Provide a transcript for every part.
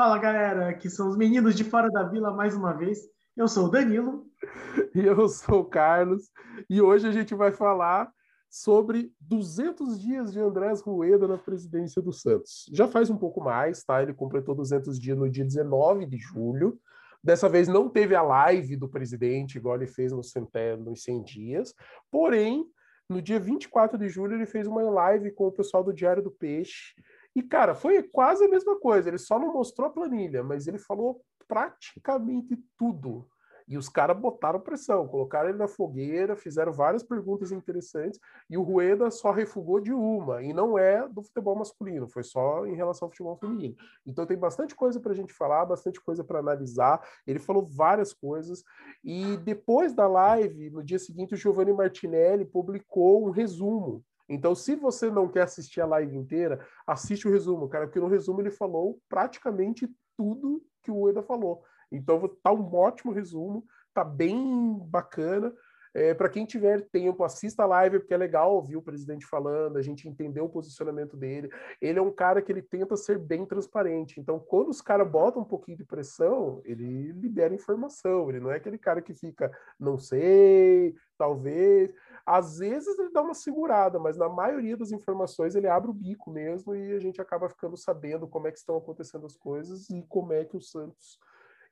Fala galera, aqui são os meninos de Fora da Vila mais uma vez. Eu sou o Danilo. E eu sou o Carlos. E hoje a gente vai falar sobre 200 dias de Andrés Rueda na presidência do Santos. Já faz um pouco mais, tá? Ele completou 200 dias no dia 19 de julho. Dessa vez não teve a live do presidente, igual ele fez nos 100 dias. Porém, no dia 24 de julho, ele fez uma live com o pessoal do Diário do Peixe. E, cara, foi quase a mesma coisa. Ele só não mostrou a planilha, mas ele falou praticamente tudo. E os caras botaram pressão, colocaram ele na fogueira, fizeram várias perguntas interessantes, e o Rueda só refugou de uma, e não é do futebol masculino, foi só em relação ao futebol feminino. Então tem bastante coisa para a gente falar, bastante coisa para analisar. Ele falou várias coisas, e depois da live, no dia seguinte, o Giovanni Martinelli publicou um resumo então, se você não quer assistir a live inteira, assiste o resumo, cara, porque no resumo ele falou praticamente tudo que o Eda falou. Então tá um ótimo resumo, tá bem bacana. É, para quem tiver tempo, assista a live, porque é legal ouvir o presidente falando, a gente entender o posicionamento dele. Ele é um cara que ele tenta ser bem transparente. Então, quando os caras botam um pouquinho de pressão, ele libera informação. Ele não é aquele cara que fica, não sei, talvez. Às vezes ele dá uma segurada, mas na maioria das informações ele abre o bico mesmo e a gente acaba ficando sabendo como é que estão acontecendo as coisas e como é que o Santos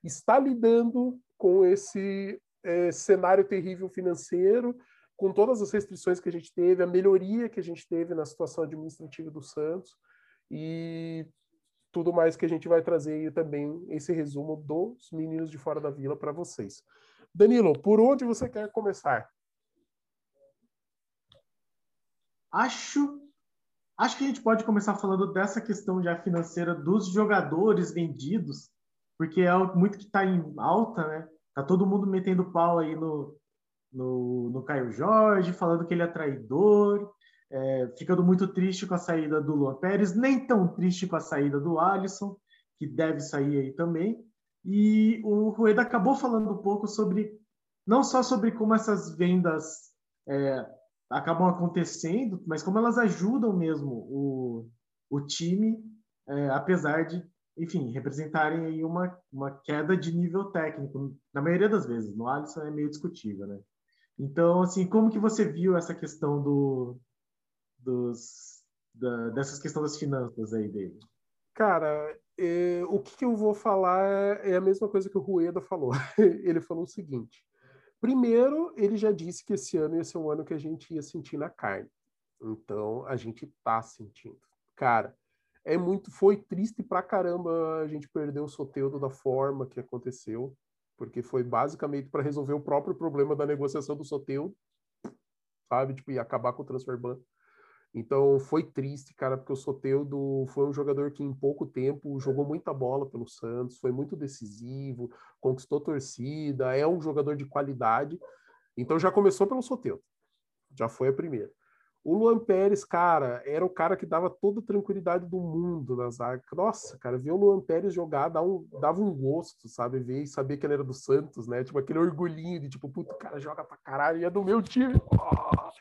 está lidando com esse é, cenário terrível financeiro, com todas as restrições que a gente teve, a melhoria que a gente teve na situação administrativa do Santos e tudo mais que a gente vai trazer aí também esse resumo dos meninos de fora da vila para vocês. Danilo, por onde você quer começar? Acho acho que a gente pode começar falando dessa questão já financeira dos jogadores vendidos porque é muito que está em alta, né? Tá todo mundo metendo pau aí no, no, no Caio Jorge, falando que ele é traidor, é, ficando muito triste com a saída do Luan Pérez, nem tão triste com a saída do Alisson, que deve sair aí também. E o Rueda acabou falando um pouco sobre, não só sobre como essas vendas é, acabam acontecendo, mas como elas ajudam mesmo o, o time, é, apesar de enfim, representarem aí uma, uma queda de nível técnico, na maioria das vezes. No Alisson é meio discutível, né? Então, assim, como que você viu essa questão do, dos, da, dessas questões das finanças aí dele? Cara, é, o que, que, eu vou falar é a mesma coisa que o Rueda falou. ele falou o seguinte: primeiro, ele já disse que esse ano ia ser um ano que a gente ia sentir na carne. Então, a gente tá sentindo. Cara, é muito foi triste pra caramba a gente perder o Soteudo da forma que aconteceu, porque foi basicamente para resolver o próprio problema da negociação do Soteudo, sabe, tipo, e acabar com o transfer ban. Então foi triste, cara, porque o Soteudo foi um jogador que em pouco tempo jogou muita bola pelo Santos, foi muito decisivo, conquistou torcida, é um jogador de qualidade. Então já começou pelo Soteudo. Já foi a primeira. O Luan Pérez, cara, era o cara que dava toda a tranquilidade do mundo na zaga. Nossa, cara, ver o Luan Pérez jogar dava um, dava um gosto, sabe? Ver e saber que ele era do Santos, né? Tipo, aquele orgulhinho de tipo, puto, o cara joga pra caralho e é do meu time. Oh!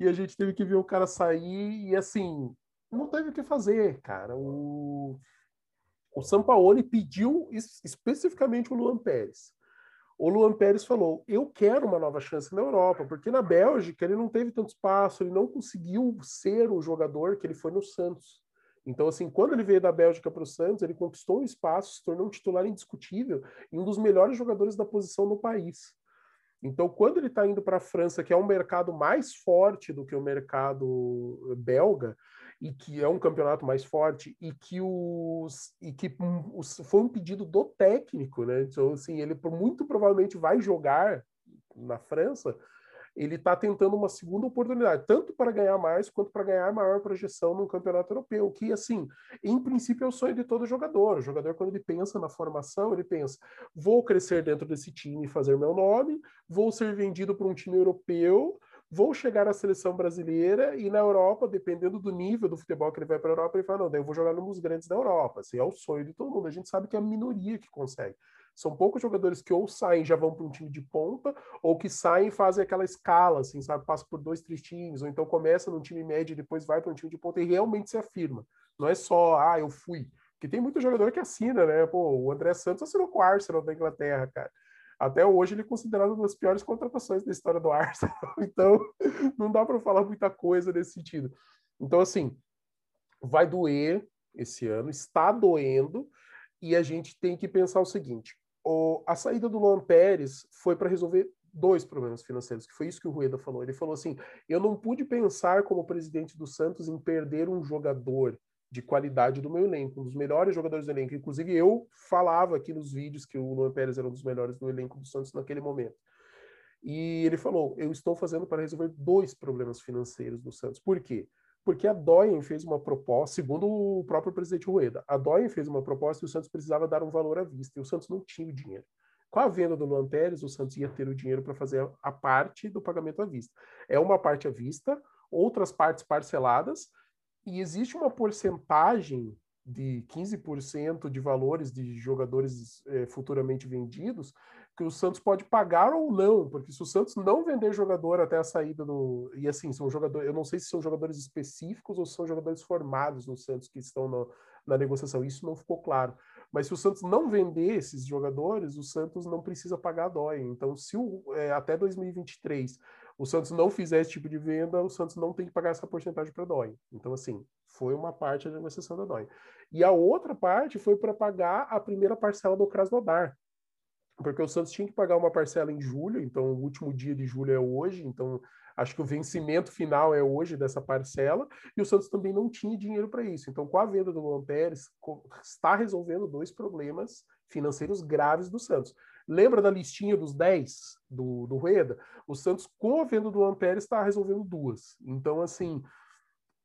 E a gente teve que ver o cara sair e assim, não teve o que fazer, cara. O, o Sampaoli pediu especificamente o Luan Pérez o Luan Pérez falou: Eu quero uma nova chance na Europa, porque na Bélgica ele não teve tanto espaço, ele não conseguiu ser o jogador que ele foi no Santos. Então, assim, quando ele veio da Bélgica para o Santos, ele conquistou um espaço, se tornou um titular indiscutível e um dos melhores jogadores da posição no país. Então, quando ele está indo para a França, que é um mercado mais forte do que o mercado belga, e que é um campeonato mais forte e que os e que os, foi um pedido do técnico, né? Então assim, ele muito provavelmente vai jogar na França. Ele está tentando uma segunda oportunidade, tanto para ganhar mais quanto para ganhar maior projeção no campeonato europeu, que assim, em princípio é o sonho de todo jogador. O jogador quando ele pensa na formação, ele pensa: vou crescer dentro desse time e fazer meu nome, vou ser vendido para um time europeu vou chegar à seleção brasileira e na Europa, dependendo do nível do futebol que ele vai para a Europa, ele fala, não, daí eu vou jogar nos grandes da Europa. Assim, é o sonho de todo mundo. A gente sabe que é a minoria que consegue. São poucos jogadores que ou saem já vão para um time de ponta, ou que saem e fazem aquela escala, assim, sabe? Passa por dois, três times, ou então começa num time médio e depois vai para um time de ponta e realmente se afirma. Não é só, ah, eu fui. Que tem muito jogador que assina, né? Pô, o André Santos assinou com o Arsenal da Inglaterra, cara. Até hoje ele é considerado uma das piores contratações da história do Arsenal. Então, não dá para falar muita coisa nesse sentido. Então, assim, vai doer esse ano, está doendo, e a gente tem que pensar o seguinte: o, a saída do Luan Pérez foi para resolver dois problemas financeiros, que foi isso que o Rueda falou. Ele falou assim: eu não pude pensar como presidente do Santos em perder um jogador de qualidade do meu elenco, um dos melhores jogadores do elenco. Inclusive, eu falava aqui nos vídeos que o Luan Pérez era um dos melhores do elenco do Santos naquele momento. E ele falou: eu estou fazendo para resolver dois problemas financeiros do Santos. Por quê? Porque a Doyen fez uma proposta, segundo o próprio presidente Rueda, a Doyen fez uma proposta e o Santos precisava dar um valor à vista, e o Santos não tinha o dinheiro. Com a venda do Luan Pérez, o Santos ia ter o dinheiro para fazer a parte do pagamento à vista. É uma parte à vista, outras partes parceladas, e existe uma porcentagem de 15% de valores de jogadores é, futuramente vendidos que o Santos pode pagar ou não, porque se o Santos não vender jogador até a saída do. E assim, são jogadores. Eu não sei se são jogadores específicos ou se são jogadores formados no Santos que estão no, na negociação. Isso não ficou claro. Mas se o Santos não vender esses jogadores, o Santos não precisa pagar a dói. Então, se o, é, até 2023 o Santos não fizer esse tipo de venda, o Santos não tem que pagar essa porcentagem para a DOI. Então, assim, foi uma parte da negociação da DOI. E a outra parte foi para pagar a primeira parcela do Krasnodar, porque o Santos tinha que pagar uma parcela em julho, então o último dia de julho é hoje, então acho que o vencimento final é hoje dessa parcela, e o Santos também não tinha dinheiro para isso. Então, com a venda do Luan Pérez, está resolvendo dois problemas financeiros graves do Santos. Lembra da listinha dos 10 do, do Rueda? O Santos, com a venda do Pérez, está resolvendo duas. Então, assim,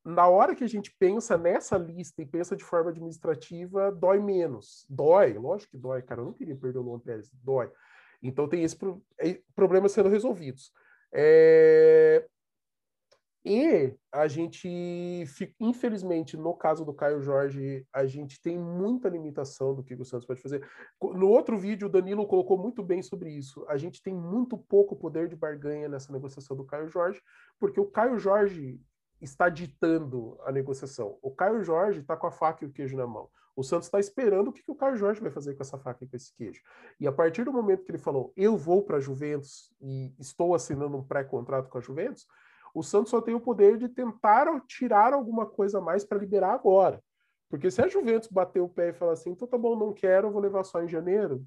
na hora que a gente pensa nessa lista e pensa de forma administrativa, dói menos. Dói, lógico que dói, cara. Eu não queria perder o Luan Pérez, dói. Então tem esse pro, é, problema sendo resolvidos. É, e a gente, infelizmente, no caso do Caio Jorge, a gente tem muita limitação do que o Santos pode fazer. No outro vídeo, o Danilo colocou muito bem sobre isso. A gente tem muito pouco poder de barganha nessa negociação do Caio Jorge, porque o Caio Jorge está ditando a negociação. O Caio Jorge está com a faca e o queijo na mão. O Santos está esperando o que, que o Caio Jorge vai fazer com essa faca e com esse queijo. E a partir do momento que ele falou, eu vou para a Juventus e estou assinando um pré-contrato com a Juventus, o Santos só tem o poder de tentar tirar alguma coisa a mais para liberar agora. Porque se a Juventus bater o pé e falar assim, então tá bom, não quero, vou levar só em janeiro,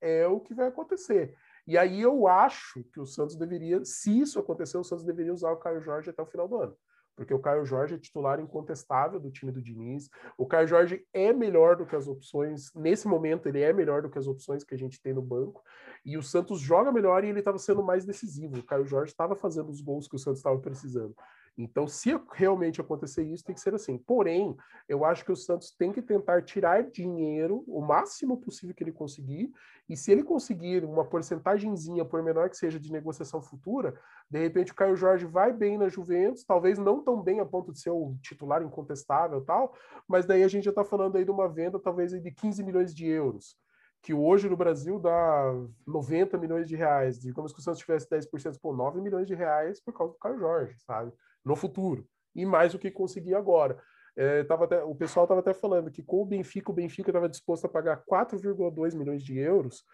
é o que vai acontecer. E aí eu acho que o Santos deveria, se isso acontecer, o Santos deveria usar o Caio Jorge até o final do ano. Porque o Caio Jorge é titular incontestável do time do Diniz. O Caio Jorge é melhor do que as opções, nesse momento, ele é melhor do que as opções que a gente tem no banco. E o Santos joga melhor e ele estava sendo mais decisivo. O Caio Jorge estava fazendo os gols que o Santos estava precisando. Então, se realmente acontecer isso, tem que ser assim. Porém, eu acho que o Santos tem que tentar tirar dinheiro o máximo possível que ele conseguir. E se ele conseguir uma porcentagemzinha, por menor que seja, de negociação futura, de repente o Caio Jorge vai bem na Juventus, talvez não tão bem a ponto de ser o titular incontestável tal, mas daí a gente já está falando aí de uma venda talvez de 15 milhões de euros que hoje no Brasil dá 90 milhões de reais. Digamos que o Santos tivesse 10%, por 9 milhões de reais por causa do Caio Jorge, sabe? No futuro. E mais do que conseguir agora. É, tava até, o pessoal estava até falando que com o Benfica, o Benfica estava disposto a pagar 4,2 milhões de euros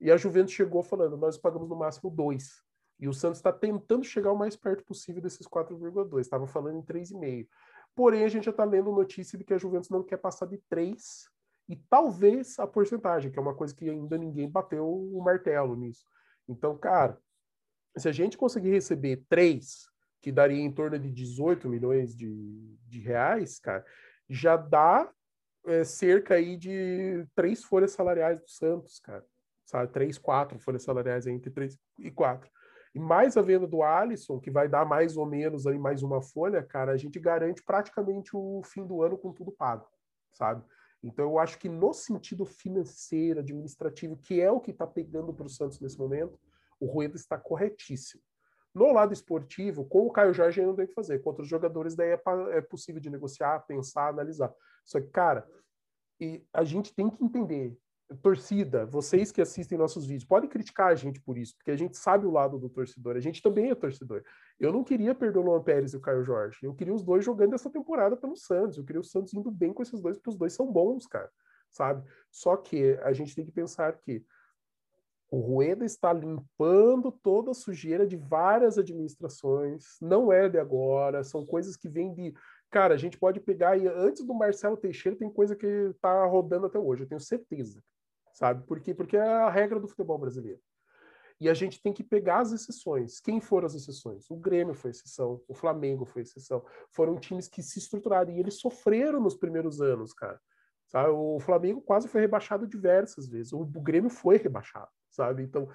e a Juventus chegou falando, nós pagamos no máximo 2. E o Santos está tentando chegar o mais perto possível desses 4,2. Estava falando em 3,5. Porém, a gente já está lendo notícia de que a Juventus não quer passar de 3 e talvez a porcentagem, que é uma coisa que ainda ninguém bateu o martelo nisso. Então, cara, se a gente conseguir receber 3 que daria em torno de 18 milhões de, de reais, cara, já dá é, cerca aí de três folhas salariais do Santos, cara. Sabe? Três, quatro folhas salariais entre três e quatro. E mais a venda do Alisson, que vai dar mais ou menos aí mais uma folha, cara, a gente garante praticamente o fim do ano com tudo pago, sabe? Então eu acho que no sentido financeiro, administrativo, que é o que está pegando para o Santos nesse momento, o Rueda está corretíssimo. No lado esportivo, com o Caio Jorge não tem que fazer. Com outros jogadores, daí é, é possível de negociar, pensar, analisar. Só que, cara, e a gente tem que entender. Torcida, vocês que assistem nossos vídeos, podem criticar a gente por isso, porque a gente sabe o lado do torcedor. A gente também é torcedor. Eu não queria perder o Luan Pérez e o Caio Jorge. Eu queria os dois jogando essa temporada pelo Santos. Eu queria o Santos indo bem com esses dois, porque os dois são bons, cara. Sabe? Só que a gente tem que pensar que o Rueda está limpando toda a sujeira de várias administrações, não é de agora, são coisas que vêm de. Cara, a gente pode pegar e antes do Marcelo Teixeira tem coisa que está rodando até hoje, eu tenho certeza. Sabe? Por quê? Porque é a regra do futebol brasileiro. E a gente tem que pegar as exceções. Quem foram as exceções? O Grêmio foi exceção, o Flamengo foi exceção. Foram times que se estruturaram e eles sofreram nos primeiros anos, cara. Sabe? O Flamengo quase foi rebaixado diversas vezes. O Grêmio foi rebaixado sabe? Então,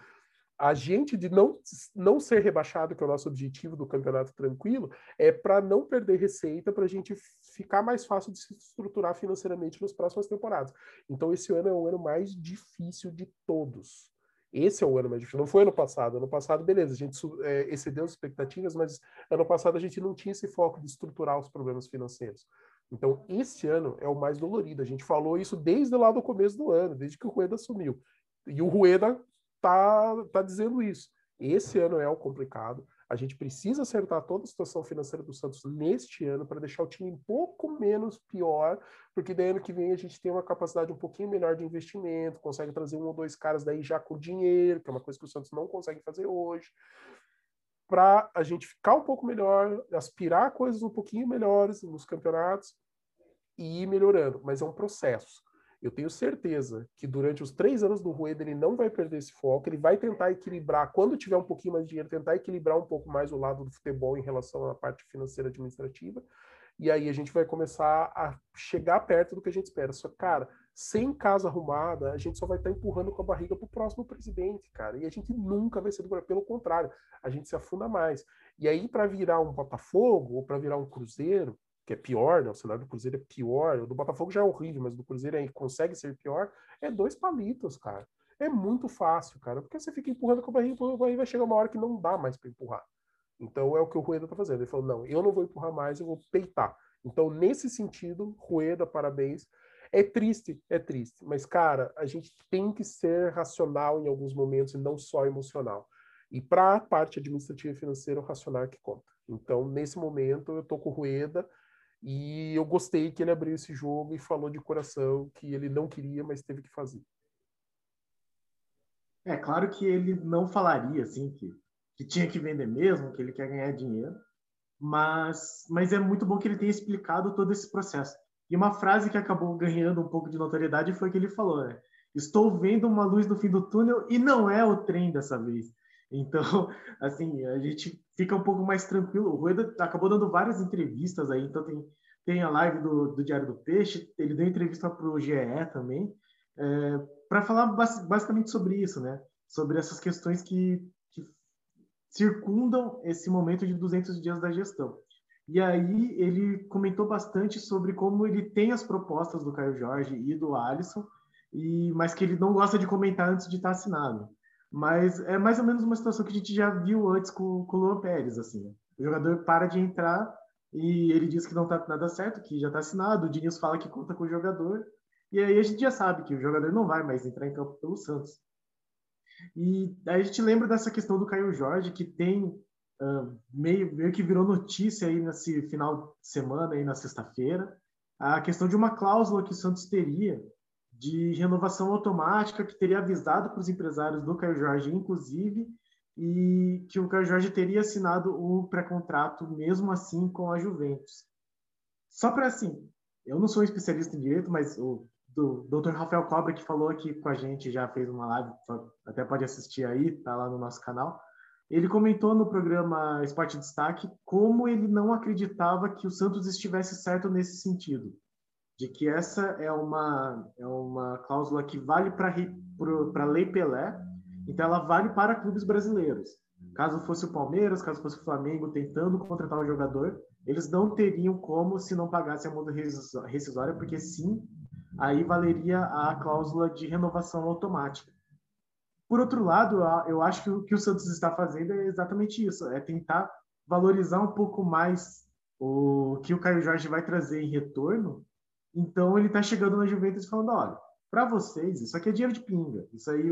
a gente de não, não ser rebaixado, que é o nosso objetivo do campeonato tranquilo, é para não perder receita, para a gente ficar mais fácil de se estruturar financeiramente nas próximas temporadas. Então, esse ano é o ano mais difícil de todos. Esse é o ano mais difícil. Não foi ano passado. Ano passado, beleza, a gente é, excedeu as expectativas, mas ano passado a gente não tinha esse foco de estruturar os problemas financeiros. Então, esse ano é o mais dolorido. A gente falou isso desde lá do começo do ano, desde que o Rueda assumiu. E o Rueda tá, tá dizendo isso. Esse ano é o complicado. A gente precisa acertar toda a situação financeira do Santos neste ano para deixar o time um pouco menos pior, porque daí ano que vem a gente tem uma capacidade um pouquinho melhor de investimento, consegue trazer um ou dois caras daí já com dinheiro, que é uma coisa que o Santos não consegue fazer hoje, para a gente ficar um pouco melhor, aspirar coisas um pouquinho melhores nos campeonatos e ir melhorando. Mas é um processo. Eu tenho certeza que durante os três anos do Rueda ele não vai perder esse foco, ele vai tentar equilibrar, quando tiver um pouquinho mais de dinheiro, tentar equilibrar um pouco mais o lado do futebol em relação à parte financeira administrativa. E aí a gente vai começar a chegar perto do que a gente espera. Só, cara, sem casa arrumada, a gente só vai estar tá empurrando com a barriga para o próximo presidente, cara. E a gente nunca vai ser do Pelo contrário, a gente se afunda mais. E aí, para virar um Botafogo ou para virar um Cruzeiro, que é pior, né? O cenário do Cruzeiro é pior. O do Botafogo já é horrível, mas o do Cruzeiro aí consegue ser pior. É dois palitos, cara. É muito fácil, cara. Porque você fica empurrando com a barriga, vai chegar uma hora que não dá mais para empurrar. Então é o que o Rueda tá fazendo. Ele falou: não, eu não vou empurrar mais, eu vou peitar. Então, nesse sentido, Rueda, parabéns. É triste, é triste. Mas, cara, a gente tem que ser racional em alguns momentos e não só emocional. E para a parte administrativa e financeira, o racional é que conta. Então, nesse momento, eu tô com o Rueda e eu gostei que ele abriu esse jogo e falou de coração que ele não queria, mas teve que fazer. É claro que ele não falaria assim que, que tinha que vender mesmo, que ele quer ganhar dinheiro, mas, mas é muito bom que ele tenha explicado todo esse processo. E uma frase que acabou ganhando um pouco de notoriedade foi que ele falou: né? Estou vendo uma luz no fim do túnel e não é o trem dessa vez. Então, assim, a gente fica um pouco mais tranquilo. O Rueda acabou dando várias entrevistas aí, então tem, tem a live do, do Diário do Peixe, ele deu entrevista para o GE também, é, para falar basicamente sobre isso, né? Sobre essas questões que, que circundam esse momento de 200 dias da gestão. E aí ele comentou bastante sobre como ele tem as propostas do Caio Jorge e do Alisson, e, mas que ele não gosta de comentar antes de estar assinado. Mas é mais ou menos uma situação que a gente já viu antes com, com o Luan Pérez, assim. O jogador para de entrar e ele diz que não está nada certo, que já está assinado. O Diniz fala que conta com o jogador. E aí a gente já sabe que o jogador não vai mais entrar em campo pelo Santos. E aí a gente lembra dessa questão do Caio Jorge, que tem uh, meio, meio que virou notícia aí nesse final de semana, aí na sexta-feira, a questão de uma cláusula que o Santos teria de renovação automática que teria avisado para os empresários do Caio Jorge, inclusive, e que o Caio Jorge teria assinado o pré-contrato mesmo assim com a Juventus. Só para assim, eu não sou especialista em direito, mas o do Dr. Rafael Cobra que falou aqui com a gente já fez uma live, até pode assistir aí, tá lá no nosso canal. Ele comentou no programa Esporte Destaque como ele não acreditava que o Santos estivesse certo nesse sentido de que essa é uma, é uma cláusula que vale para a Lei Pelé, então ela vale para clubes brasileiros. Caso fosse o Palmeiras, caso fosse o Flamengo tentando contratar um jogador, eles não teriam como se não pagasse a multa rescisória, porque sim, aí valeria a cláusula de renovação automática. Por outro lado, eu acho que o que o Santos está fazendo é exatamente isso, é tentar valorizar um pouco mais o que o Caio Jorge vai trazer em retorno então ele está chegando na Juventus falando: olha, para vocês, isso aqui é dinheiro de pinga. Isso aí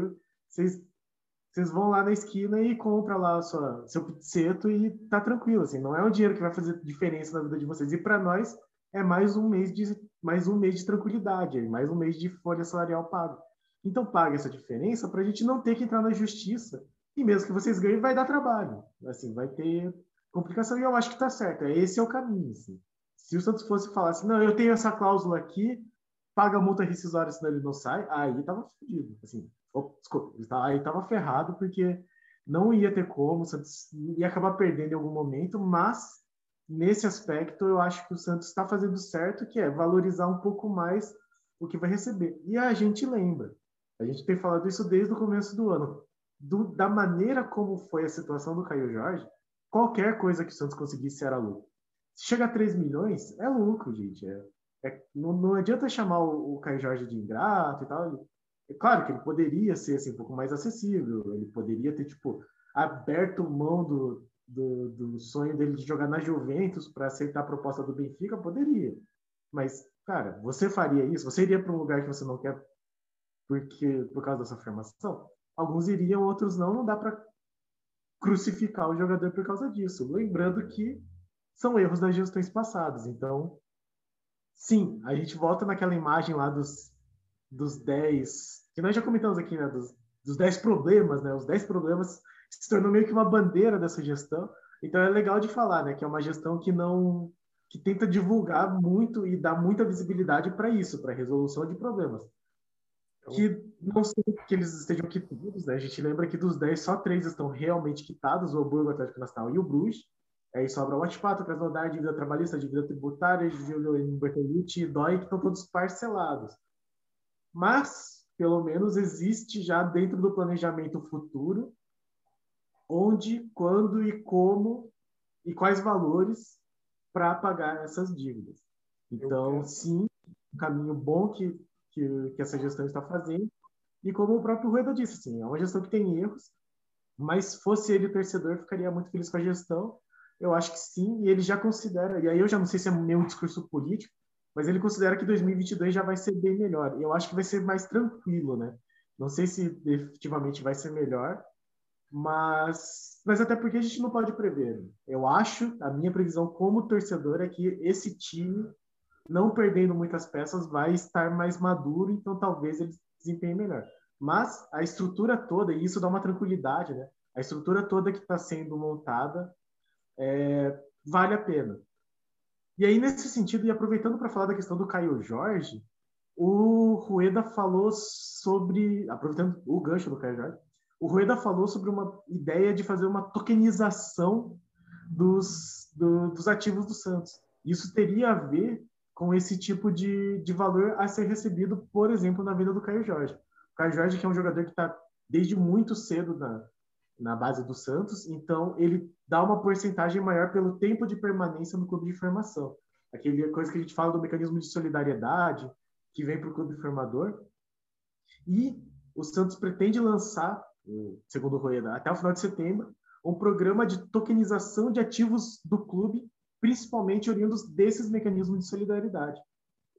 vocês, vão lá na esquina e compra lá sua, seu pizzeto e tá tranquilo, assim, não é o dinheiro que vai fazer diferença na vida de vocês. E para nós é mais um mês de mais um mês de tranquilidade, mais um mês de folha salarial pago. Então paga essa diferença para a gente não ter que entrar na justiça e mesmo que vocês ganhem vai dar trabalho, assim, vai ter complicação e eu acho que está certo. Esse é o caminho. Assim. Se o Santos fosse falar assim, não, eu tenho essa cláusula aqui, paga a multa rescisória senão ele não sai, aí tava fodido, assim, desculpa, aí tava ferrado porque não ia ter como, o Santos ia acabar perdendo em algum momento, mas nesse aspecto eu acho que o Santos está fazendo certo, que é valorizar um pouco mais o que vai receber. E a gente lembra, a gente tem falado isso desde o começo do ano, do, da maneira como foi a situação do Caio Jorge, qualquer coisa que o Santos conseguisse era lucro. Chega a 3 milhões, é lucro, gente. É, é, não, não, adianta chamar o, o Caio Jorge de ingrato e tal. É claro que ele poderia ser assim, um pouco mais acessível, ele poderia ter tipo, aberto mão do, do, do sonho dele de jogar na Juventus para aceitar a proposta do Benfica, poderia. Mas, cara, você faria isso? Você iria para um lugar que você não quer porque por causa dessa formação? Alguns iriam, outros não. Não dá para crucificar o jogador por causa disso. Lembrando que são erros das gestões passadas. Então, sim, a gente volta naquela imagem lá dos, dos 10, que nós já comentamos aqui, né? Dos, dos 10 problemas, né? Os 10 problemas se tornou meio que uma bandeira dessa gestão. Então é legal de falar, né? Que é uma gestão que não que tenta divulgar muito e dar muita visibilidade para isso, para resolução de problemas. Então que não sei que eles estejam quitados, né? A gente lembra que dos 10, só três estão realmente quitados, o Hamburgo, o Atlético Nacional e o Bruges. Aí sobra o Watpato, o Krasnodar, dívida trabalhista, dívida tributária, Giulio Bertolucci e Dói, que estão todos parcelados. Mas, pelo menos, existe já dentro do planejamento futuro onde, quando e como e quais valores para pagar essas dívidas. Então, sim, um caminho bom que, que, que, essa gestão está fazendo. E como o próprio Rueda disse, sim, é uma gestão que tem erros, mas fosse ele o torcedor, ficaria muito feliz com a gestão. Eu acho que sim, e ele já considera, e aí eu já não sei se é meu discurso político, mas ele considera que 2022 já vai ser bem melhor. Eu acho que vai ser mais tranquilo, né? Não sei se efetivamente vai ser melhor, mas, mas até porque a gente não pode prever. Eu acho, a minha previsão como torcedor é que esse time, não perdendo muitas peças, vai estar mais maduro, então talvez ele desempenhe melhor. Mas a estrutura toda, e isso dá uma tranquilidade, né? A estrutura toda que está sendo montada é, vale a pena. E aí, nesse sentido, e aproveitando para falar da questão do Caio Jorge, o Rueda falou sobre, aproveitando o gancho do Caio Jorge, o Rueda falou sobre uma ideia de fazer uma tokenização dos, do, dos ativos do Santos. Isso teria a ver com esse tipo de, de valor a ser recebido, por exemplo, na venda do Caio Jorge. O Caio Jorge, que é um jogador que está desde muito cedo na, na base do Santos, então ele dá uma porcentagem maior pelo tempo de permanência no clube de formação. Aquela coisa que a gente fala do mecanismo de solidariedade que vem para o clube formador. E o Santos pretende lançar segundo o Rueda, até o final de setembro, um programa de tokenização de ativos do clube, principalmente oriundos desses mecanismos de solidariedade.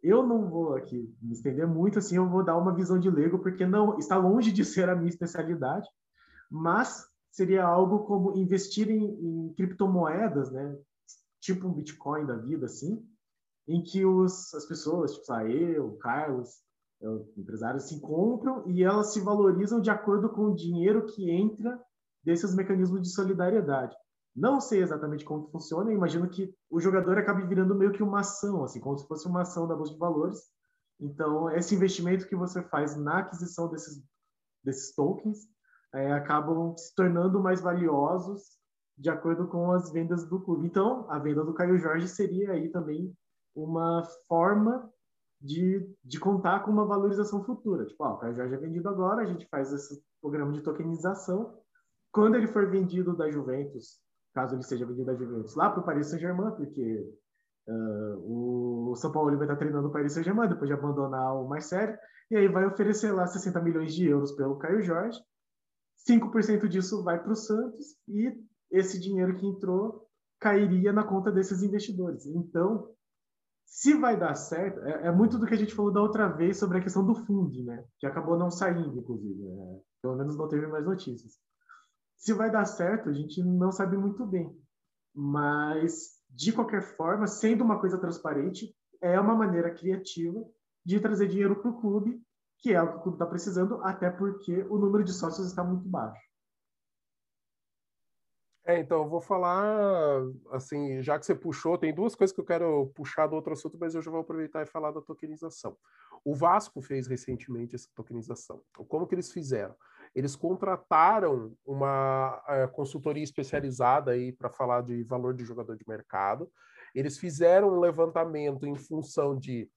Eu não vou aqui me estender muito, assim, eu vou dar uma visão de leigo, porque não está longe de ser a minha especialidade, mas seria algo como investir em, em criptomoedas, né? Tipo um Bitcoin da vida, assim, em que os, as pessoas, tipo, ah, eu, o Carlos, empresários se compram e elas se valorizam de acordo com o dinheiro que entra desses mecanismos de solidariedade. Não sei exatamente como funciona, imagino que o jogador acabe virando meio que uma ação, assim, como se fosse uma ação da bolsa de valores. Então, esse investimento que você faz na aquisição desses, desses tokens é, acabam se tornando mais valiosos de acordo com as vendas do clube. Então, a venda do Caio Jorge seria aí também uma forma de, de contar com uma valorização futura. Tipo, ó, o Caio Jorge é vendido agora, a gente faz esse programa de tokenização. Quando ele for vendido da Juventus, caso ele seja vendido da Juventus, lá para o Paris Saint-Germain, porque uh, o São Paulo vai estar treinando o Paris Saint-Germain depois de abandonar o Marcelo, e aí vai oferecer lá 60 milhões de euros pelo Caio Jorge. 5% disso vai para o Santos e esse dinheiro que entrou cairia na conta desses investidores. Então, se vai dar certo, é, é, muito do que a gente falou da outra vez sobre a questão do fundo, né? Que acabou não saindo, inclusive. Né? Pelo menos não teve mais notícias. Se vai dar certo, a gente não sabe muito bem. Mas, de qualquer forma, sendo uma coisa transparente, é uma maneira criativa de trazer dinheiro para o clube, que é o que o clube está precisando, até porque o número de sócios está muito baixo. É, então, eu vou falar, assim, já que você puxou, tem duas coisas que eu quero puxar do outro assunto, mas eu já vou aproveitar e falar da tokenização. O Vasco fez recentemente essa tokenização. Como que eles fizeram? Eles contrataram uma é, consultoria especializada aí para falar de valor de jogador de mercado. Eles fizeram um levantamento em função de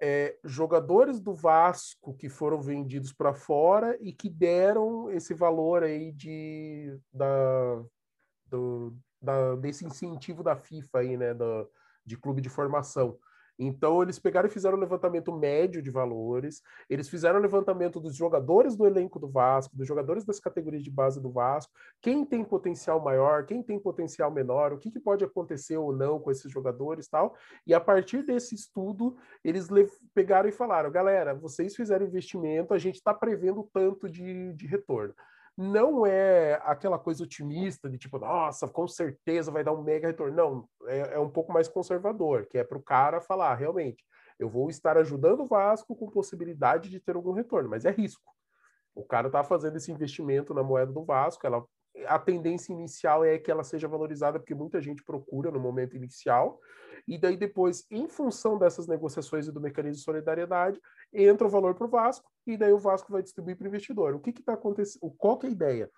é, jogadores do Vasco que foram vendidos para fora e que deram esse valor aí de, da, do, da, desse incentivo da FIFA aí, né, do, de clube de formação. Então, eles pegaram e fizeram um levantamento médio de valores, eles fizeram um levantamento dos jogadores do elenco do Vasco, dos jogadores das categorias de base do Vasco, quem tem potencial maior, quem tem potencial menor, o que, que pode acontecer ou não com esses jogadores tal. E a partir desse estudo, eles pegaram e falaram: galera, vocês fizeram investimento, a gente está prevendo tanto de, de retorno não é aquela coisa otimista de tipo, nossa, com certeza vai dar um mega retorno. Não, é, é um pouco mais conservador, que é para o cara falar, realmente, eu vou estar ajudando o Vasco com possibilidade de ter algum retorno, mas é risco. O cara está fazendo esse investimento na moeda do Vasco, ela, a tendência inicial é que ela seja valorizada, porque muita gente procura no momento inicial, e daí depois, em função dessas negociações e do mecanismo de solidariedade, entra o valor para o Vasco, e daí o Vasco vai distribuir para o investidor. O que está acontecendo? Qual que é a ideia?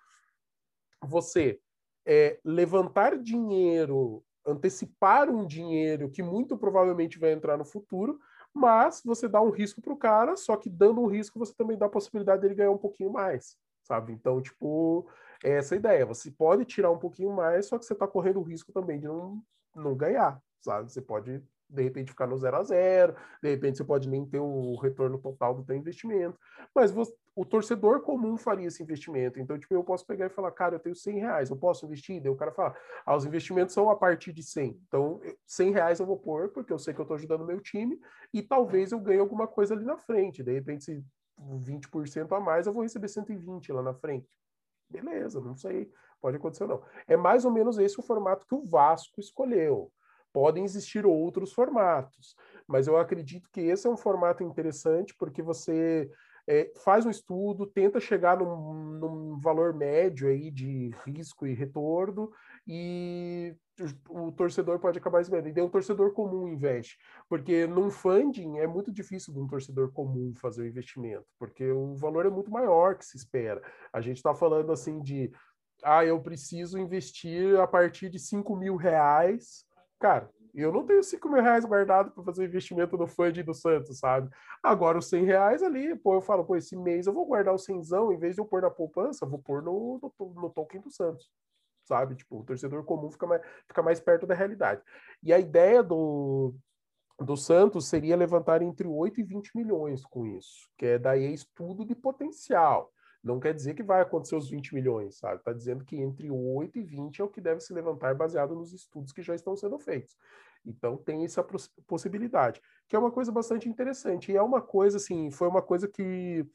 Você é, levantar dinheiro, antecipar um dinheiro que muito provavelmente vai entrar no futuro, mas você dá um risco para o cara, só que dando um risco você também dá a possibilidade dele ganhar um pouquinho mais, sabe? Então, tipo, é essa ideia. Você pode tirar um pouquinho mais, só que você está correndo o risco também de não, não ganhar, sabe? Você pode, de repente, ficar no zero a zero, de repente você pode nem ter o retorno total do seu investimento, mas você, o torcedor comum faria esse investimento. Então, tipo, eu posso pegar e falar, cara, eu tenho 100 reais, eu posso investir? Daí o cara fala, ah, os investimentos são a partir de 100. Então, 100 reais eu vou pôr, porque eu sei que eu estou ajudando meu time, e talvez eu ganhe alguma coisa ali na frente. De repente, se 20% a mais, eu vou receber 120 lá na frente. Beleza, não sei, pode acontecer ou não. É mais ou menos esse o formato que o Vasco escolheu. Podem existir outros formatos, mas eu acredito que esse é um formato interessante porque você é, faz um estudo, tenta chegar num, num, valor médio aí de risco e retorno e o, o torcedor pode acabar escolhendo. E daí um torcedor comum investe, porque num funding é muito difícil de um torcedor comum fazer o investimento, porque o valor é muito maior que se espera. A gente está falando assim de ah, eu preciso investir a partir de 5 mil reais cara, eu não tenho 5 mil reais guardado para fazer investimento no fund do Santos, sabe? Agora, os 100 reais ali, pô, eu falo, pô, esse mês eu vou guardar o 100, em vez de eu pôr na poupança, vou pôr no, no, no token do Santos, sabe? Tipo, o torcedor comum fica mais, fica mais perto da realidade. E a ideia do, do Santos seria levantar entre 8 e 20 milhões com isso, que é daí estudo de potencial. Não quer dizer que vai acontecer os 20 milhões, sabe? Está dizendo que entre 8 e 20 é o que deve se levantar baseado nos estudos que já estão sendo feitos. Então tem essa possibilidade, que é uma coisa bastante interessante. E é uma coisa, assim, foi uma coisa que